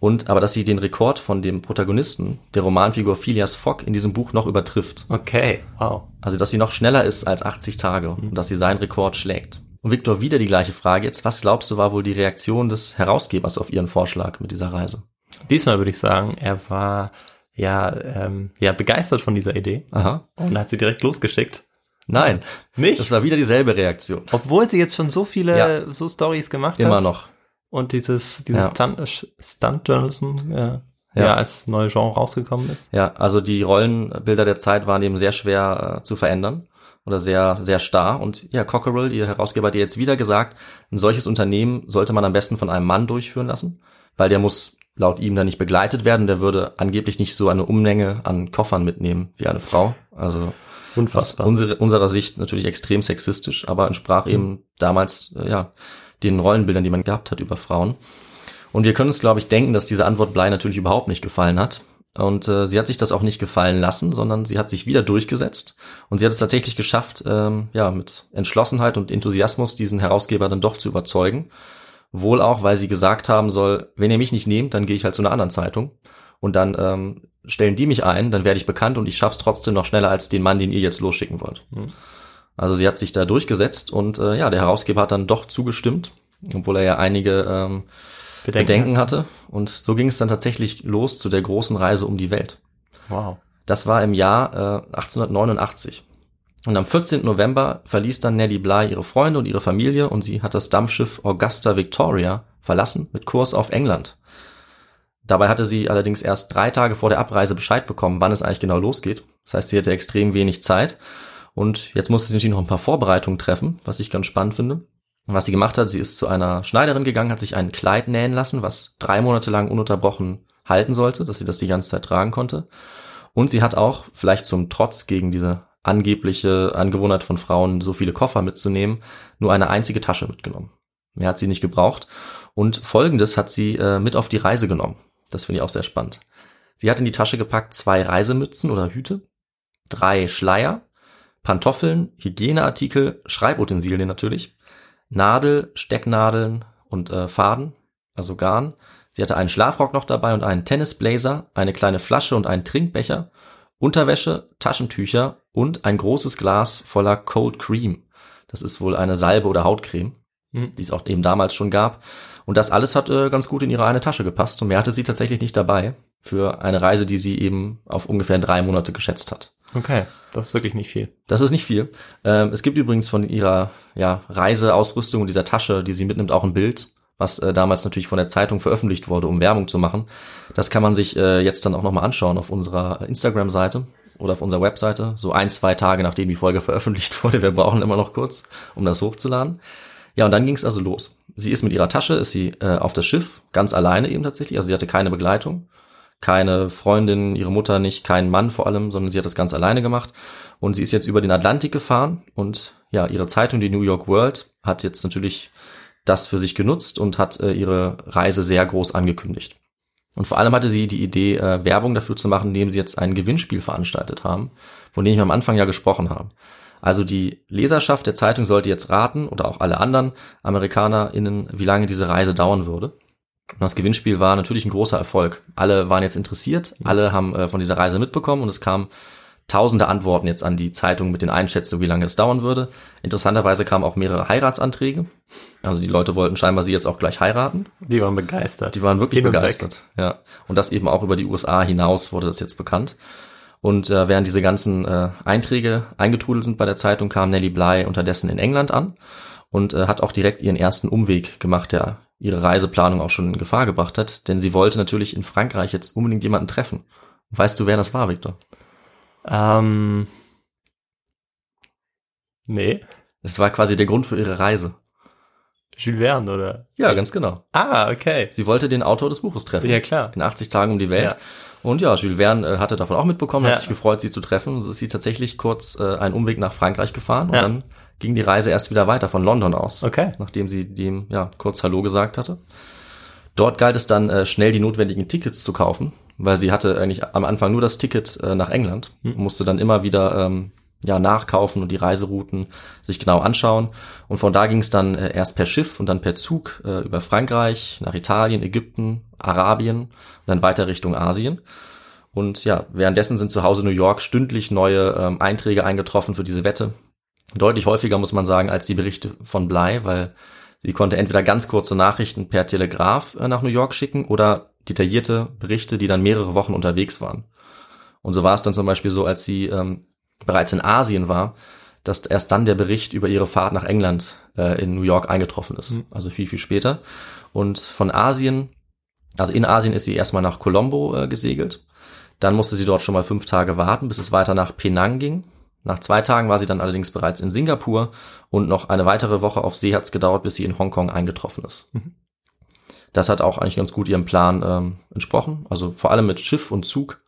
Und aber dass sie den Rekord von dem Protagonisten, der Romanfigur Phileas Fogg, in diesem Buch noch übertrifft. Okay, wow. Also dass sie noch schneller ist als 80 Tage mhm. und dass sie seinen Rekord schlägt. Und Victor, wieder die gleiche Frage jetzt. Was glaubst du war wohl die Reaktion des Herausgebers auf ihren Vorschlag mit dieser Reise? Diesmal würde ich sagen, er war ja, ähm, ja begeistert von dieser Idee Aha. und hat sie direkt losgeschickt. Nein, nicht. Das war wieder dieselbe Reaktion. Obwohl sie jetzt schon so viele ja. so Stories gemacht Immer hat. Immer noch. Und dieses dieses ja. Stunt, Stunt Journalism ja, ja. ja als neue Genre rausgekommen ist. Ja, also die Rollenbilder der Zeit waren eben sehr schwer äh, zu verändern oder sehr sehr starr und ja Cockerell, ihr Herausgeber, hat jetzt wieder gesagt, ein solches Unternehmen sollte man am besten von einem Mann durchführen lassen, weil der muss laut ihm dann nicht begleitet werden, der würde angeblich nicht so eine Umlänge an Koffern mitnehmen wie eine Frau. Also Unfassbar. Aus unsere, unserer Sicht natürlich extrem sexistisch, aber entsprach mhm. eben damals, äh, ja, den Rollenbildern, die man gehabt hat über Frauen. Und wir können uns, glaube ich, denken, dass diese Antwort Blei natürlich überhaupt nicht gefallen hat. Und äh, sie hat sich das auch nicht gefallen lassen, sondern sie hat sich wieder durchgesetzt. Und sie hat es tatsächlich geschafft, ähm, ja, mit Entschlossenheit und Enthusiasmus diesen Herausgeber dann doch zu überzeugen. Wohl auch, weil sie gesagt haben soll, wenn ihr mich nicht nehmt, dann gehe ich halt zu einer anderen Zeitung. Und dann ähm, stellen die mich ein, dann werde ich bekannt und ich schaff's trotzdem noch schneller als den Mann, den ihr jetzt losschicken wollt. Mhm. Also sie hat sich da durchgesetzt und äh, ja, der Herausgeber hat dann doch zugestimmt, obwohl er ja einige ähm, Bedenken, Bedenken hatte. Und so ging es dann tatsächlich los zu der großen Reise um die Welt. Wow. Das war im Jahr äh, 1889. Und am 14. November verließ dann Nellie Bly ihre Freunde und ihre Familie und sie hat das Dampfschiff Augusta Victoria verlassen mit Kurs auf England. Dabei hatte sie allerdings erst drei Tage vor der Abreise Bescheid bekommen, wann es eigentlich genau losgeht. Das heißt, sie hatte extrem wenig Zeit. Und jetzt musste sie natürlich noch ein paar Vorbereitungen treffen, was ich ganz spannend finde. Was sie gemacht hat, sie ist zu einer Schneiderin gegangen, hat sich ein Kleid nähen lassen, was drei Monate lang ununterbrochen halten sollte, dass sie das die ganze Zeit tragen konnte. Und sie hat auch, vielleicht zum Trotz gegen diese angebliche Angewohnheit von Frauen, so viele Koffer mitzunehmen, nur eine einzige Tasche mitgenommen. Mehr hat sie nicht gebraucht. Und folgendes hat sie äh, mit auf die Reise genommen. Das finde ich auch sehr spannend. Sie hat in die Tasche gepackt zwei Reisemützen oder Hüte, drei Schleier, Pantoffeln, Hygieneartikel, Schreibutensilien natürlich, Nadel, Stecknadeln und äh, Faden, also Garn. Sie hatte einen Schlafrock noch dabei und einen Tennisblazer, eine kleine Flasche und einen Trinkbecher, Unterwäsche, Taschentücher und ein großes Glas voller Cold Cream. Das ist wohl eine Salbe oder Hautcreme, mhm. die es auch eben damals schon gab. Und das alles hat äh, ganz gut in ihre eine Tasche gepasst und mehr hatte sie tatsächlich nicht dabei für eine Reise, die sie eben auf ungefähr drei Monate geschätzt hat. Okay, das ist wirklich nicht viel. Das ist nicht viel. Ähm, es gibt übrigens von ihrer ja, Reiseausrüstung und dieser Tasche, die sie mitnimmt, auch ein Bild, was äh, damals natürlich von der Zeitung veröffentlicht wurde, um Werbung zu machen. Das kann man sich äh, jetzt dann auch nochmal anschauen auf unserer Instagram-Seite oder auf unserer Webseite, so ein, zwei Tage nachdem die Folge veröffentlicht wurde. Wir brauchen immer noch kurz, um das hochzuladen. Ja, und dann ging es also los. Sie ist mit ihrer Tasche, ist sie äh, auf das Schiff, ganz alleine eben tatsächlich. Also sie hatte keine Begleitung, keine Freundin, ihre Mutter nicht, keinen Mann vor allem, sondern sie hat das ganz alleine gemacht. Und sie ist jetzt über den Atlantik gefahren und ja, ihre Zeitung, die New York World, hat jetzt natürlich das für sich genutzt und hat äh, ihre Reise sehr groß angekündigt. Und vor allem hatte sie die Idee, äh, Werbung dafür zu machen, indem sie jetzt ein Gewinnspiel veranstaltet haben, von dem ich am Anfang ja gesprochen habe. Also die Leserschaft der Zeitung sollte jetzt raten, oder auch alle anderen AmerikanerInnen, wie lange diese Reise dauern würde. Und das Gewinnspiel war natürlich ein großer Erfolg. Alle waren jetzt interessiert, alle haben äh, von dieser Reise mitbekommen und es kamen tausende Antworten jetzt an die Zeitung mit den Einschätzungen, wie lange es dauern würde. Interessanterweise kamen auch mehrere Heiratsanträge. Also die Leute wollten scheinbar sie jetzt auch gleich heiraten. Die waren begeistert. Die waren wirklich Hin und begeistert. Ja. Und das eben auch über die USA hinaus wurde das jetzt bekannt. Und äh, während diese ganzen äh, Einträge eingetrudelt sind bei der Zeitung, kam Nellie Bly unterdessen in England an und äh, hat auch direkt ihren ersten Umweg gemacht, der ihre Reiseplanung auch schon in Gefahr gebracht hat. Denn sie wollte natürlich in Frankreich jetzt unbedingt jemanden treffen. Weißt du, wer das war, Victor? Ähm, nee. Es war quasi der Grund für ihre Reise. Jules Verne, oder? Ja, ganz genau. Ah, okay. Sie wollte den Autor des Buches treffen. Ja, klar. In 80 Tagen um die Welt. Ja. Und ja, Jules Verne äh, hatte davon auch mitbekommen, Ja. hat sich gefreut, sie zu treffen. Und so ist sie tatsächlich kurz äh, einen Umweg nach Frankreich gefahren und Ja. dann ging die Reise erst wieder weiter von London aus. Okay. Nachdem sie dem ja kurz Hallo gesagt hatte. Dort galt es dann äh, schnell die notwendigen Tickets zu kaufen, weil sie hatte eigentlich am Anfang nur das Ticket äh, nach England, musste dann immer wieder ähm, ja nachkaufen und die Reiserouten sich genau anschauen. Und von da ging es dann äh, erst per Schiff und dann per Zug äh, über Frankreich, nach Italien, Ägypten, Arabien und dann weiter Richtung Asien. Und ja, währenddessen sind zu Hause New York stündlich neue ähm, Einträge eingetroffen für diese Wette. Deutlich häufiger muss man sagen als die Berichte von Bly, weil sie konnte entweder ganz kurze Nachrichten per Telegraph äh, nach New York schicken oder detaillierte Berichte, die dann mehrere Wochen unterwegs waren. Und so war es dann zum Beispiel so, als sie ähm, bereits in Asien war, dass erst dann der Bericht über ihre Fahrt nach England äh, in New York eingetroffen ist. Also viel, viel später. Und von Asien, also in Asien ist sie erstmal nach Colombo äh, gesegelt. Dann musste sie dort schon mal fünf Tage warten, bis es weiter nach Penang ging. Nach zwei Tagen war sie dann allerdings bereits in Singapur und noch eine weitere Woche auf See hat es gedauert, bis sie in Hongkong eingetroffen ist. Das hat auch eigentlich ganz gut ihrem Plan ähm, entsprochen. Also vor allem mit Schiff und Zug.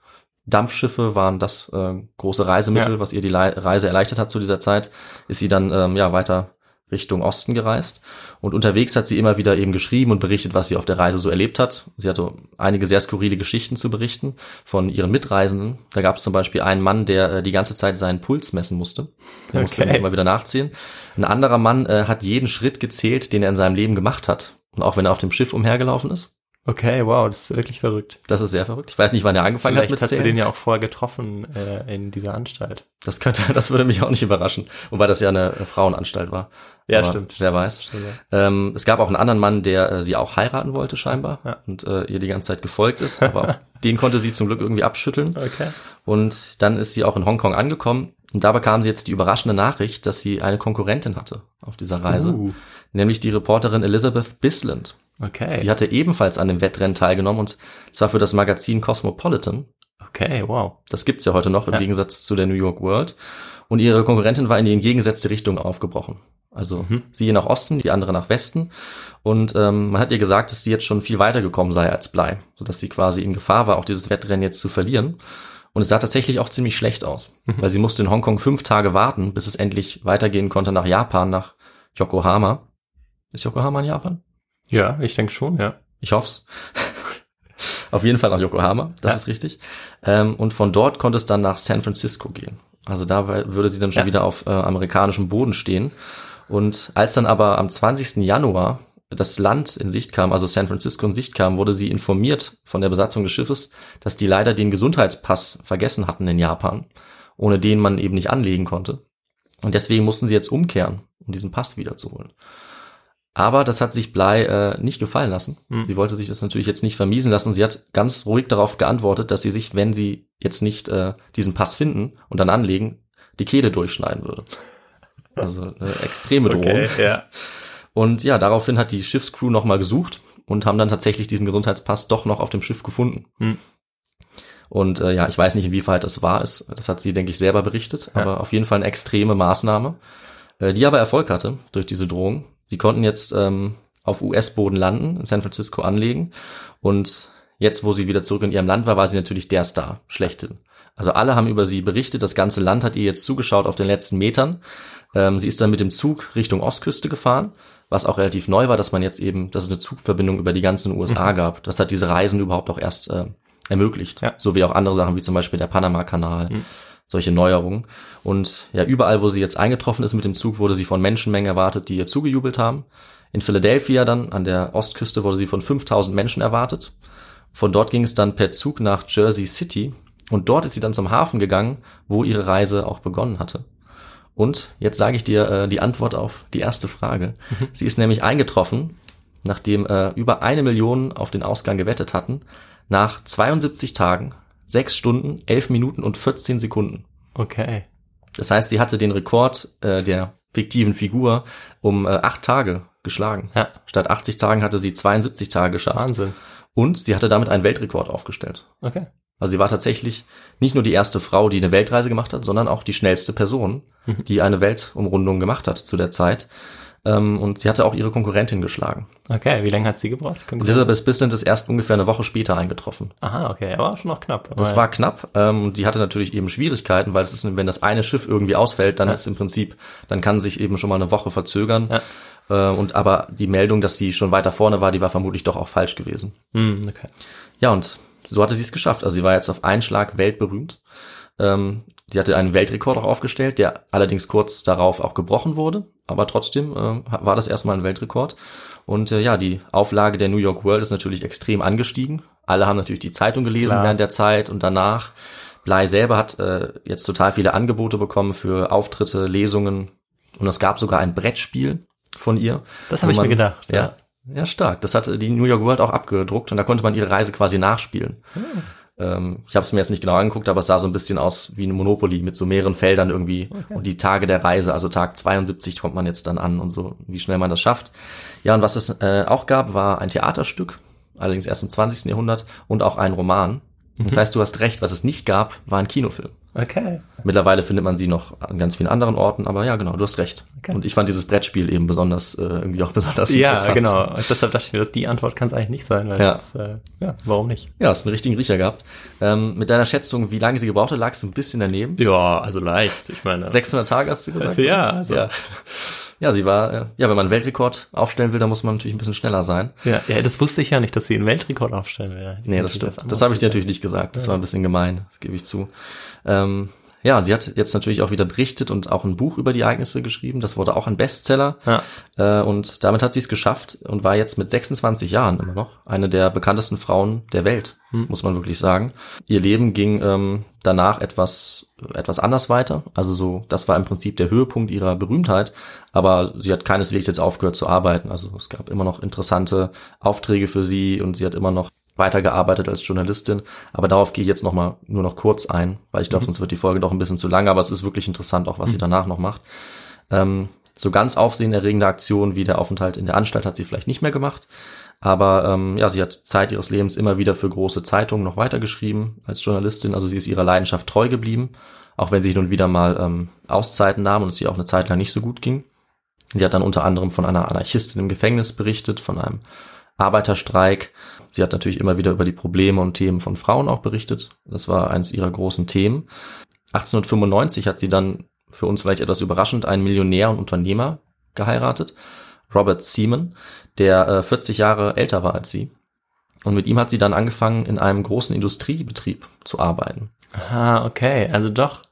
Dampfschiffe waren das äh, große Reisemittel, Ja. was ihr die Lei- Reise erleichtert hat zu dieser Zeit. Ist sie dann ähm, ja weiter Richtung Osten gereist. Und unterwegs hat sie immer wieder eben geschrieben und berichtet, was sie auf der Reise so erlebt hat. Sie hatte einige sehr skurrile Geschichten zu berichten von ihren Mitreisenden. Da gab es zum Beispiel einen Mann, der äh, die ganze Zeit seinen Puls messen musste. Der musste Okay. immer wieder nachzählen. Ein anderer Mann äh, hat jeden Schritt gezählt, den er in seinem Leben gemacht hat. Und auch wenn er auf dem Schiff umhergelaufen ist. Okay, wow, das ist wirklich verrückt. Das ist sehr verrückt. Ich weiß nicht, wann er angefangen Vielleicht hat mit hast du Zählen. den ja auch vorher getroffen äh, in dieser Anstalt. Das könnte, das würde mich auch nicht überraschen. Wobei das ja eine Frauenanstalt war. Ja, Aber stimmt. Wer weiß. Stimmt, Ähm, es gab auch einen anderen Mann, der äh, sie auch heiraten wollte scheinbar Ja. und äh, ihr die ganze Zeit gefolgt ist, aber den konnte sie zum Glück irgendwie abschütteln. Okay. Und dann ist sie auch in Hongkong angekommen und da bekam sie jetzt die überraschende Nachricht, dass sie eine Konkurrentin hatte auf dieser Reise, Uh, nämlich die Reporterin Elizabeth Bisland. Okay. Die hatte ebenfalls an dem Wettrennen teilgenommen und zwar für das Magazin Cosmopolitan. Okay, wow. Das gibt's ja heute noch im Ja. Gegensatz zu der New York World. Und ihre Konkurrentin war in die entgegengesetzte Richtung aufgebrochen. Also Mhm. sie nach Osten, die andere nach Westen. Und ähm, man hat ihr gesagt, dass sie jetzt schon viel weiter gekommen sei als Blei, sodass sie quasi in Gefahr war, auch dieses Wettrennen jetzt zu verlieren. Und es sah tatsächlich auch ziemlich schlecht aus, Mhm. weil sie musste in Hongkong fünf Tage warten, bis es endlich weitergehen konnte nach Japan, nach Yokohama. Ist Yokohama in Japan? Ja, ich denke schon, ja. Ich hoff's. Auf jeden Fall nach Yokohama, das Ja. ist richtig. Ähm, und von dort konnte es dann nach San Francisco gehen. Also da würde sie dann schon Ja. wieder auf äh, amerikanischem Boden stehen. Und als dann aber am 20. Januar das Land in Sicht kam, also San Francisco in Sicht kam, wurde sie informiert von der Besatzung des Schiffes, dass die leider den Gesundheitspass vergessen hatten in Japan, ohne den man eben nicht anlegen konnte. Und deswegen mussten sie jetzt umkehren, um diesen Pass wiederzuholen. Aber das hat sich Blei äh, nicht gefallen lassen. Hm. Sie wollte sich das natürlich jetzt nicht vermiesen lassen. Sie hat ganz ruhig darauf geantwortet, dass sie sich, wenn sie jetzt nicht äh, diesen Pass finden und dann anlegen, die Kehle durchschneiden würde. Also eine extreme Drohung. Okay, ja. Und ja, daraufhin hat die Schiffscrew nochmal gesucht und haben dann tatsächlich diesen Gesundheitspass doch noch auf dem Schiff gefunden. Hm. Und äh, ja, ich weiß nicht, inwieweit das wahr ist. Das hat sie, denke ich, selber berichtet. Ja. Aber auf jeden Fall eine extreme Maßnahme, äh, die aber Erfolg hatte durch diese Drohung. Sie konnten jetzt ähm, auf US-Boden landen, in San Francisco anlegen. Und Jetzt, wo sie wieder zurück in ihrem Land war, war sie natürlich der Star, schlechthin. Also alle haben über sie berichtet, das ganze Land hat ihr jetzt zugeschaut auf den letzten Metern. Ähm, sie ist dann mit dem Zug Richtung Ostküste gefahren, was auch relativ neu war, dass man jetzt eben, dass es eine Zugverbindung über die ganzen USA mhm. gab. Das hat diese Reisen überhaupt auch erst äh, ermöglicht. Ja. So wie auch andere Sachen, wie zum Beispiel der Panama-Kanal. Mhm solche Neuerungen. Und ja, überall, wo sie jetzt eingetroffen ist mit dem Zug, wurde sie von Menschenmengen erwartet, die ihr zugejubelt haben. In Philadelphia dann, an der Ostküste, wurde sie von 5000 Menschen erwartet. Von dort ging es dann per Zug nach Jersey City und dort ist sie dann zum Hafen gegangen, wo ihre Reise auch begonnen hatte. Und jetzt sage ich dir äh, die Antwort auf die erste Frage. Mhm. Sie ist nämlich eingetroffen, nachdem äh, über eine Million auf den Ausgang gewettet hatten, nach 72 Tagen, 6 Stunden, 11 Minuten und 14 Sekunden. Okay. Das heißt, sie hatte den Rekord äh, der fiktiven Figur um äh, acht Tage geschlagen. Ja. Statt 80 Tagen hatte sie 72 Tage geschafft. Wahnsinn. Und sie hatte damit einen Weltrekord aufgestellt. Okay. Also sie war tatsächlich nicht nur die erste Frau, die eine Weltreise gemacht hat, sondern auch die schnellste Person, mhm. die eine Weltumrundung gemacht hat zu der Zeit. Ähm, und sie hatte auch ihre Konkurrentin geschlagen. Okay, wie lange hat sie gebraucht? Elizabeth Bisland ist erst ungefähr eine Woche später eingetroffen. Aha, okay, aber schon noch knapp. Das war knapp. Ähm, und sie hatte natürlich eben Schwierigkeiten, weil es ist, wenn das eine Schiff irgendwie ausfällt, dann ja. ist im Prinzip, dann kann sich eben schon mal eine Woche verzögern. Ja. Äh, und aber die Meldung, dass sie schon weiter vorne war, die war vermutlich doch auch falsch gewesen. Mm, okay. Ja, und so hatte sie es geschafft. Also sie war jetzt auf einen Schlag weltberühmt. Ähm, sie hatte einen Weltrekord auch aufgestellt, der allerdings kurz darauf auch gebrochen wurde. Aber trotzdem äh, war das erstmal ein Weltrekord. Und äh, ja, die Auflage der New York World ist natürlich extrem angestiegen. Alle haben natürlich die Zeitung gelesen Klar. während der Zeit und danach. Bly selber hat äh, jetzt total viele Angebote bekommen für Auftritte, Lesungen. Und es gab sogar ein Brettspiel von ihr. Das habe ich mir gedacht. Ja, ja, ja, stark. Das hat die New York World auch abgedruckt und da konnte man ihre Reise quasi nachspielen. Hm. Ähm, ich habe es mir jetzt nicht genau angeguckt, aber es sah so ein bisschen aus wie eine Monopoly mit so mehreren Feldern irgendwie okay. und die Tage der Reise, also Tag 72 kommt man jetzt dann an und so, wie schnell man das schafft. Ja, und was es äh, auch gab, war ein Theaterstück, allerdings erst im 20. Jahrhundert und auch ein Roman. Das heißt, du hast recht, was es nicht gab, war ein Kinofilm. Okay. Mittlerweile findet man sie noch an ganz vielen anderen Orten, aber ja, genau, du hast recht. Okay. Und ich fand dieses Brettspiel eben besonders, äh, irgendwie auch besonders ja, interessant. Ja, genau. Deshalb dachte ich mir, die Antwort kann es eigentlich nicht sein, weil ja. Das, äh, ja, warum nicht? Ja, hast einen richtigen Riecher gehabt. Ähm, mit deiner Schätzung, wie lange sie gebraucht hat, lagst du ein bisschen daneben. Ja, also leicht. Ich meine. 600 Tage hast du gesagt? ja, also. Ja. Ja, sie war, äh, ja, wenn man einen Weltrekord aufstellen will, dann muss man natürlich ein bisschen schneller sein. Ja, ja das wusste ich ja nicht, dass sie einen Weltrekord aufstellen will. Nee, das stimmt. Das, das habe ich dir natürlich nicht gesagt. Das ja. war ein bisschen gemein, das gebe ich zu. Ähm, ja, sie hat jetzt natürlich auch wieder berichtet und auch ein Buch über die Ereignisse geschrieben. Das wurde auch ein Bestseller. Ja. Äh, und damit hat sie es geschafft und war jetzt mit 26 Jahren immer noch eine der bekanntesten Frauen der Welt, hm. muss man wirklich sagen. Ihr Leben ging ähm, danach etwas etwas anders weiter. Also so, das war im Prinzip der Höhepunkt ihrer Berühmtheit. Aber sie hat keineswegs jetzt aufgehört zu arbeiten. Also es gab immer noch interessante Aufträge für sie und sie hat immer noch weitergearbeitet als Journalistin. Aber darauf gehe ich jetzt noch mal nur noch kurz ein, weil ich glaube, mhm. sonst wird die Folge doch ein bisschen zu lang. Aber es ist wirklich interessant, auch was mhm. sie danach noch macht. Ähm, so ganz aufsehenerregende Aktionen wie der Aufenthalt in der Anstalt hat sie vielleicht nicht mehr gemacht. Aber ähm, ja, sie hat Zeit ihres Lebens immer wieder für große Zeitungen noch weitergeschrieben als Journalistin. Also sie ist ihrer Leidenschaft treu geblieben, auch wenn sie nun wieder mal ähm, Auszeiten nahm und es ihr auch eine Zeit lang nicht so gut ging. Sie hat dann unter anderem von einer Anarchistin im Gefängnis berichtet, von einem Arbeiterstreik. Sie hat natürlich immer wieder über die Probleme und Themen von Frauen auch berichtet. Das war eines ihrer großen Themen. 1895 hat sie dann für uns vielleicht etwas überraschend einen Millionär und Unternehmer geheiratet, Robert Seaman, der äh, 40 Jahre älter war als sie. Und mit ihm hat sie dann angefangen, in einem großen Industriebetrieb zu arbeiten. Ah, okay, also doch.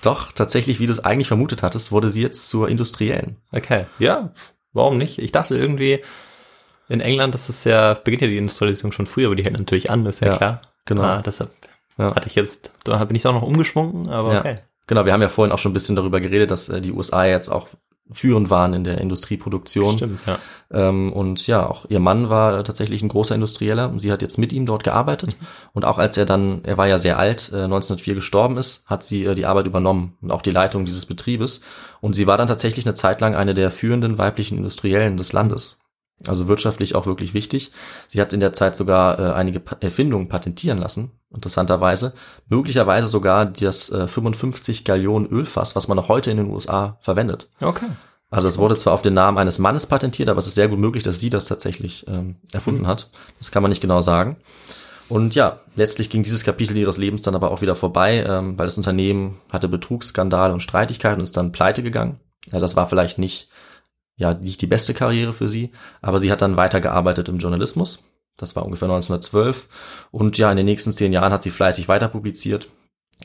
Doch, tatsächlich, wie du es eigentlich vermutet hattest, wurde sie jetzt zur Industriellen. Okay, ja, warum nicht? Ich dachte irgendwie, in England ist es ja, beginnt ja die Industrialisierung schon früher, aber die hält natürlich an, ist ja, ja klar. Genau. Ah, deshalb ja. hatte ich jetzt, da bin ich auch noch umgeschwungen, aber okay. Genau, wir haben ja vorhin auch schon ein bisschen darüber geredet, dass äh, die USA jetzt auch führend waren in der Industrieproduktion. Stimmt, ja. Ähm, und ja, auch ihr Mann war tatsächlich ein großer Industrieller. Sie hat jetzt mit ihm dort gearbeitet. Mhm. Und auch als er dann, er war ja sehr alt, äh, 1904 gestorben ist, hat sie äh, die Arbeit übernommen und auch die Leitung dieses Betriebes. Und sie war dann tatsächlich eine Zeit lang eine der führenden weiblichen Industriellen des Landes. Also wirtschaftlich auch wirklich wichtig. Sie hat in der Zeit sogar äh, einige pa Erfindungen patentieren lassen, interessanterweise. Möglicherweise sogar das äh, 55 Gallionen Ölfass, was man noch heute in den USA verwendet. Okay. Also es wurde zwar auf den Namen eines Mannes patentiert, aber es ist sehr gut möglich, dass sie das tatsächlich ähm, erfunden mhm. hat. Das kann man nicht genau sagen. Und ja, letztlich ging dieses Kapitel ihres Lebens dann aber auch wieder vorbei, ähm, weil das Unternehmen hatte Betrugsskandale und Streitigkeiten und ist dann pleite gegangen. Ja, das war vielleicht nicht, ja, nicht die beste Karriere für sie, aber sie hat dann weitergearbeitet im Journalismus. Das war ungefähr 1912. Und ja, in den nächsten zehn Jahren hat sie fleißig weiter publiziert,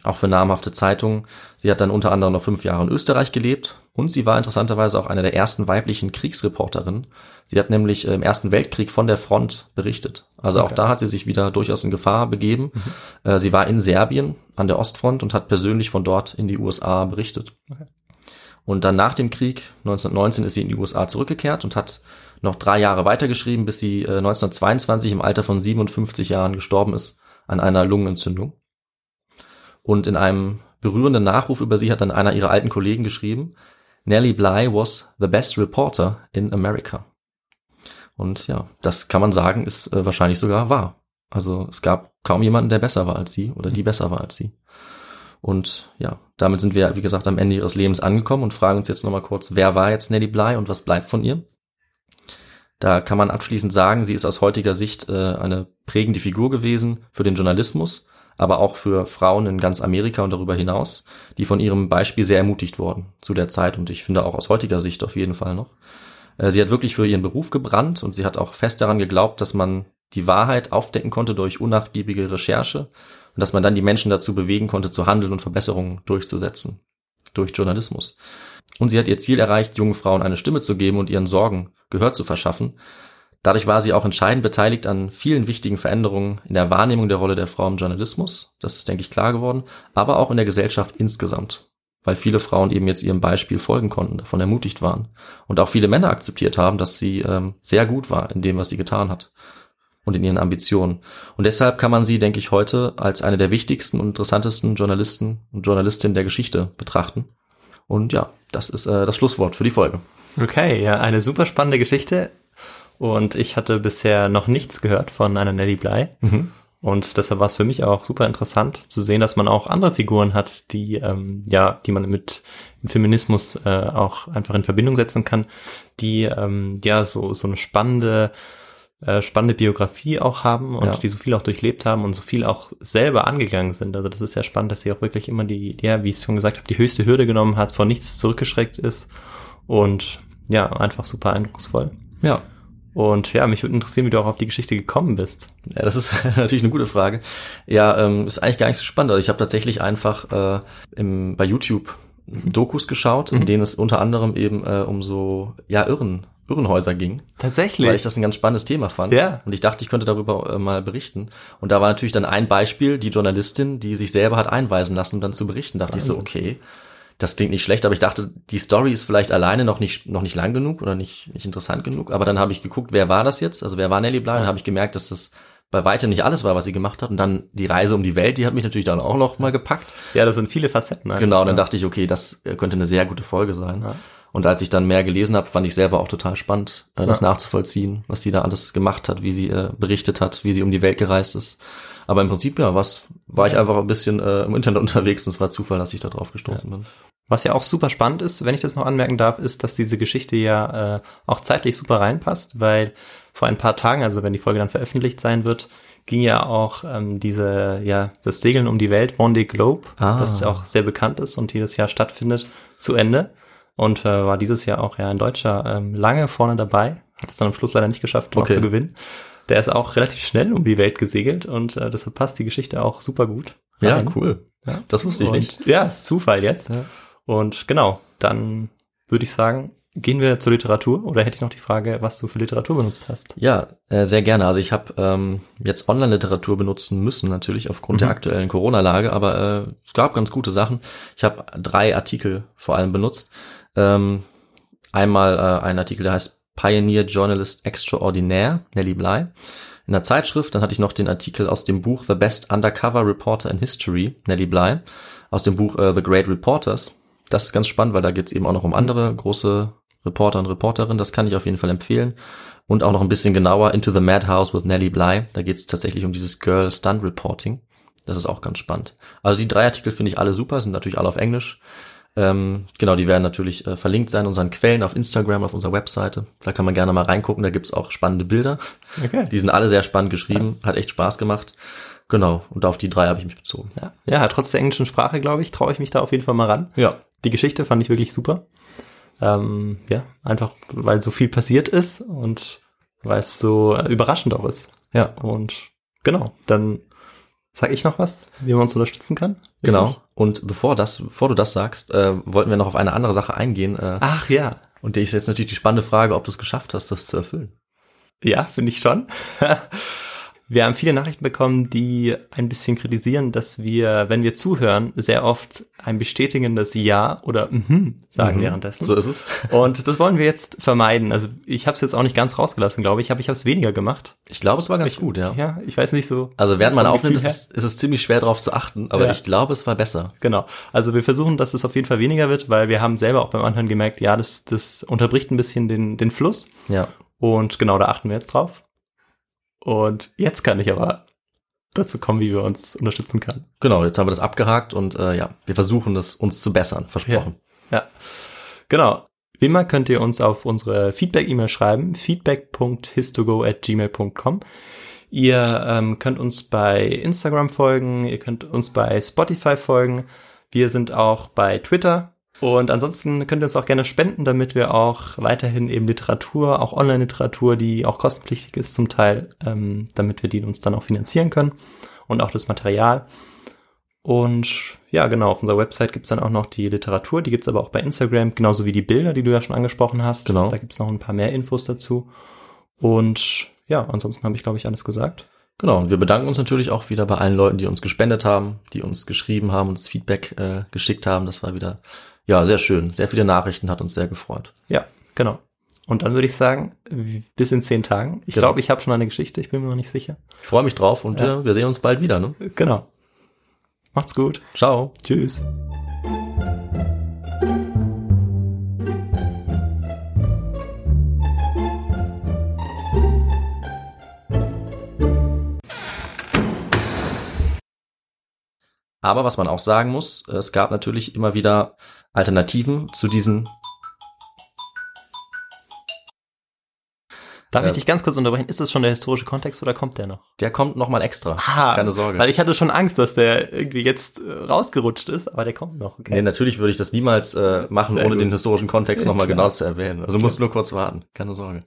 auch für namhafte Zeitungen. Sie hat dann unter anderem noch fünf Jahre in Österreich gelebt und sie war interessanterweise auch eine der ersten weiblichen Kriegsreporterinnen. Sie hat nämlich im Ersten Weltkrieg von der Front berichtet. Also okay. auch da hat sie sich wieder durchaus in Gefahr begeben. Mhm. Sie war in Serbien an der Ostfront und hat persönlich von dort in die USA berichtet. Okay. Und dann nach dem Krieg, 1919, ist sie in die USA zurückgekehrt und hat noch drei Jahre weitergeschrieben, bis sie 1922 im Alter von 57 Jahren gestorben ist an einer Lungenentzündung. Und in einem berührenden Nachruf über sie hat dann einer ihrer alten Kollegen geschrieben, Nellie Bly was the best reporter in America. Und ja, das kann man sagen, ist äh, wahrscheinlich sogar wahr. Also es gab kaum jemanden, der besser war als sie oder die besser war als sie. Und ja, damit sind wir, wie gesagt, am Ende ihres Lebens angekommen und fragen uns jetzt nochmal kurz, wer war jetzt Nellie Bly und was bleibt von ihr? Da kann man abschließend sagen, sie ist aus heutiger Sicht äh, eine prägende Figur gewesen für den Journalismus aber auch für Frauen in ganz Amerika und darüber hinaus, die von ihrem Beispiel sehr ermutigt wurden zu der Zeit und ich finde auch aus heutiger Sicht auf jeden Fall noch. Äh, sie hat wirklich für ihren Beruf gebrannt und sie hat auch fest daran geglaubt, dass man die Wahrheit aufdecken konnte durch unnachgiebige Recherche und dass man dann die Menschen dazu bewegen konnte, zu handeln und Verbesserungen durchzusetzen durch Journalismus. Und sie hat ihr Ziel erreicht, jungen Frauen eine Stimme zu geben und ihren Sorgen Gehör zu verschaffen, Dadurch war sie auch entscheidend beteiligt an vielen wichtigen Veränderungen in der Wahrnehmung der Rolle der Frau im Journalismus. Das ist, denke ich, klar geworden. Aber auch in der Gesellschaft insgesamt. Weil viele Frauen eben jetzt ihrem Beispiel folgen konnten, davon ermutigt waren. Und auch viele Männer akzeptiert haben, dass sie ähm, sehr gut war in dem, was sie getan hat. Und in ihren Ambitionen. Und deshalb kann man sie, denke ich, heute als eine der wichtigsten und interessantesten Journalisten und Journalistinnen der Geschichte betrachten. Und ja, das ist äh, das Schlusswort für die Folge. Okay, ja, eine super spannende Geschichte. Und ich hatte bisher noch nichts gehört von einer Nelly Bly. Mhm. Und deshalb war es für mich auch super interessant zu sehen, dass man auch andere Figuren hat, die ähm, ja, die man mit Feminismus äh, auch einfach in Verbindung setzen kann, die ähm, ja so so eine spannende äh, spannende Biografie auch haben und ja. die so viel auch durchlebt haben und so viel auch selber angegangen sind. Also das ist ja spannend, dass sie auch wirklich immer die, ja, wie ich es schon gesagt habe, die höchste Hürde genommen hat, vor nichts zurückgeschreckt ist und ja, einfach super eindrucksvoll. Ja. Und ja, mich würde interessieren, wie du auch auf die Geschichte gekommen bist. Ja, das ist natürlich eine gute Frage. Ja, ähm, ist eigentlich gar nicht so spannend. Also ich habe tatsächlich einfach äh, im, bei YouTube Dokus geschaut, in mhm. denen es unter anderem eben äh, um so ja Irren Irrenhäuser ging. Tatsächlich. Weil ich das ein ganz spannendes Thema fand. Ja. Und ich dachte, ich könnte darüber äh, mal berichten. Und da war natürlich dann ein Beispiel, die Journalistin, die sich selber hat einweisen lassen, um dann zu berichten. Da dachte Wahnsinn. ich so, okay, das klingt nicht schlecht, aber ich dachte, die Story ist vielleicht alleine noch nicht noch nicht lang genug oder nicht nicht interessant genug. Aber dann habe ich geguckt, wer war das jetzt? Also wer war Nelly Bly? Und habe ich gemerkt, dass das bei weitem nicht alles war, was sie gemacht hat. Und dann die Reise um die Welt, die hat mich natürlich dann auch noch mal gepackt. Ja, das sind viele Facetten. Einfach. Genau, dann dachte ich, okay, das könnte eine sehr gute Folge sein. Ja. Und als ich dann mehr gelesen habe, fand ich selber auch total spannend, äh, das ja. nachzuvollziehen, was sie da alles gemacht hat, wie sie äh, berichtet hat, wie sie um die Welt gereist ist. Aber im Prinzip, ja, was, war ich einfach ein bisschen äh, im Internet unterwegs und es war Zufall, dass ich da drauf gestoßen ja. bin. Was ja auch super spannend ist, wenn ich das noch anmerken darf, ist, dass diese Geschichte ja äh, auch zeitlich super reinpasst, weil vor ein paar Tagen, also wenn die Folge dann veröffentlicht sein wird, ging ja auch ähm, diese, ja, das Segeln um die Welt, Vendée Globe, ah. das auch sehr bekannt ist und jedes Jahr stattfindet, zu Ende. Und äh, war dieses Jahr auch ja ein Deutscher ähm, lange vorne dabei, hat es dann am Schluss leider nicht geschafft, okay. zu gewinnen. Der ist auch relativ schnell um die Welt gesegelt und äh, deshalb passt die Geschichte auch super gut. Rein. Ja, cool. Ja. Das wusste ich und, nicht. Ja, ist Zufall jetzt. Ja. Und genau, dann würde ich sagen, gehen wir zur Literatur oder hätte ich noch die Frage, was du für Literatur benutzt hast? Ja, äh, sehr gerne. Also ich habe ähm, jetzt Online-Literatur benutzen müssen, natürlich aufgrund mhm. der aktuellen Corona-Lage, aber äh, es gab ganz gute Sachen. Ich habe drei Artikel vor allem benutzt. Ähm, einmal äh, ein Artikel, der heißt Pioneer Journalist Extraordinaire, Nelly Bly. In der Zeitschrift, dann hatte ich noch den Artikel aus dem Buch The Best Undercover Reporter in History, Nelly Bly, aus dem Buch uh, The Great Reporters. Das ist ganz spannend, weil da geht es eben auch noch um andere große Reporter und Reporterinnen. Das kann ich auf jeden Fall empfehlen. Und auch noch ein bisschen genauer Into the Madhouse with Nelly Bly. Da geht es tatsächlich um dieses Girl Stunt Reporting. Das ist auch ganz spannend. Also die drei Artikel finde ich alle super, sind natürlich alle auf Englisch. Ähm, genau, die werden natürlich äh, verlinkt sein, unseren Quellen auf Instagram, auf unserer Webseite. Da kann man gerne mal reingucken, da gibt's auch spannende Bilder. Okay. Die sind alle sehr spannend geschrieben, hat echt Spaß gemacht. Genau, und auf die drei habe ich mich bezogen. Ja, ja, trotz der englischen Sprache, glaube ich, traue ich mich da auf jeden Fall mal ran. Ja, Die Geschichte fand ich wirklich super. Ähm, ja, einfach weil so viel passiert ist und weil es so äh, überraschend auch ist. ja, Und genau, dann sag ich noch was, wie man uns unterstützen kann. genau. Richtig? Und bevor das, bevor du das sagst, äh, wollten wir noch auf eine andere Sache eingehen. Äh, Ach ja, Und die ist jetzt natürlich die spannende Frage, ob du es geschafft hast, das zu erfüllen. Ja, finde ich schon. Wir haben viele Nachrichten bekommen, die ein bisschen kritisieren, dass wir, wenn wir zuhören, sehr oft ein bestätigendes Ja oder mhm sagen Mhm. währenddessen. So ist es. Und das wollen wir jetzt vermeiden. Also ich habe es jetzt auch nicht ganz rausgelassen, glaube ich, aber ich habe es weniger gemacht. Ich glaube, es war ganz gut, ja. Ja, ich weiß nicht so. Also während man aufnimmt, ist es, ist es ziemlich schwer darauf zu achten, aber Ja. ich glaube, es war besser. Genau. Also wir versuchen, dass es auf jeden Fall weniger wird, weil wir haben selber auch beim Anhören gemerkt, ja, das, das unterbricht ein bisschen den, den Fluss. Ja. Und genau da achten wir jetzt drauf. Und jetzt kann ich aber dazu kommen, wie wir uns unterstützen können. Genau, jetzt haben wir das abgehakt und äh, ja, wir versuchen das uns zu bessern, versprochen. Ja. Genau. Wie immer könnt ihr uns auf unsere Feedback-E-Mail schreiben, feedback.histogo@gmail.com. Ihr ähm, könnt uns bei Instagram folgen, ihr könnt uns bei Spotify folgen. Wir sind auch bei Twitter. Und ansonsten könnt ihr uns auch gerne spenden, damit wir auch weiterhin eben Literatur, auch Online-Literatur, die auch kostenpflichtig ist zum Teil, ähm, damit wir die uns dann auch finanzieren können und auch das Material. Und ja, genau, auf unserer Website gibt's dann auch noch die Literatur, die gibt's aber auch bei Instagram, genauso wie die Bilder, die du ja schon angesprochen hast. Genau. Da gibt's noch ein paar mehr Infos dazu. Und ja, ansonsten habe ich, glaube ich, alles gesagt. Genau, und wir bedanken uns natürlich auch wieder bei allen Leuten, die uns gespendet haben, die uns geschrieben haben, uns Feedback äh, geschickt haben. Das war wieder, ja, sehr schön. Sehr viele Nachrichten, hat uns sehr gefreut. Ja, genau. Und dann würde ich sagen, bis in zehn Tagen. Ich Genau. glaube, ich habe schon eine Geschichte, ich bin mir noch nicht sicher. Ich freue mich drauf und Ja. äh, wir sehen uns bald wieder. Ne? Genau. Macht's gut. Ciao. Tschüss. Aber was man auch sagen muss, es gab natürlich immer wieder Alternativen zu diesen. Darf ich dich ganz kurz unterbrechen? Ist das schon der historische Kontext oder kommt der noch? Der kommt noch mal extra. Ah, Keine Sorge. Weil ich hatte schon Angst, dass der irgendwie jetzt äh, rausgerutscht ist, aber der kommt noch. Okay. Nee, natürlich würde ich das niemals äh, machen, Sehr ohne gut. den historischen Kontext nochmal genau zu erwähnen. Also du musst nur kurz warten. Keine Sorge.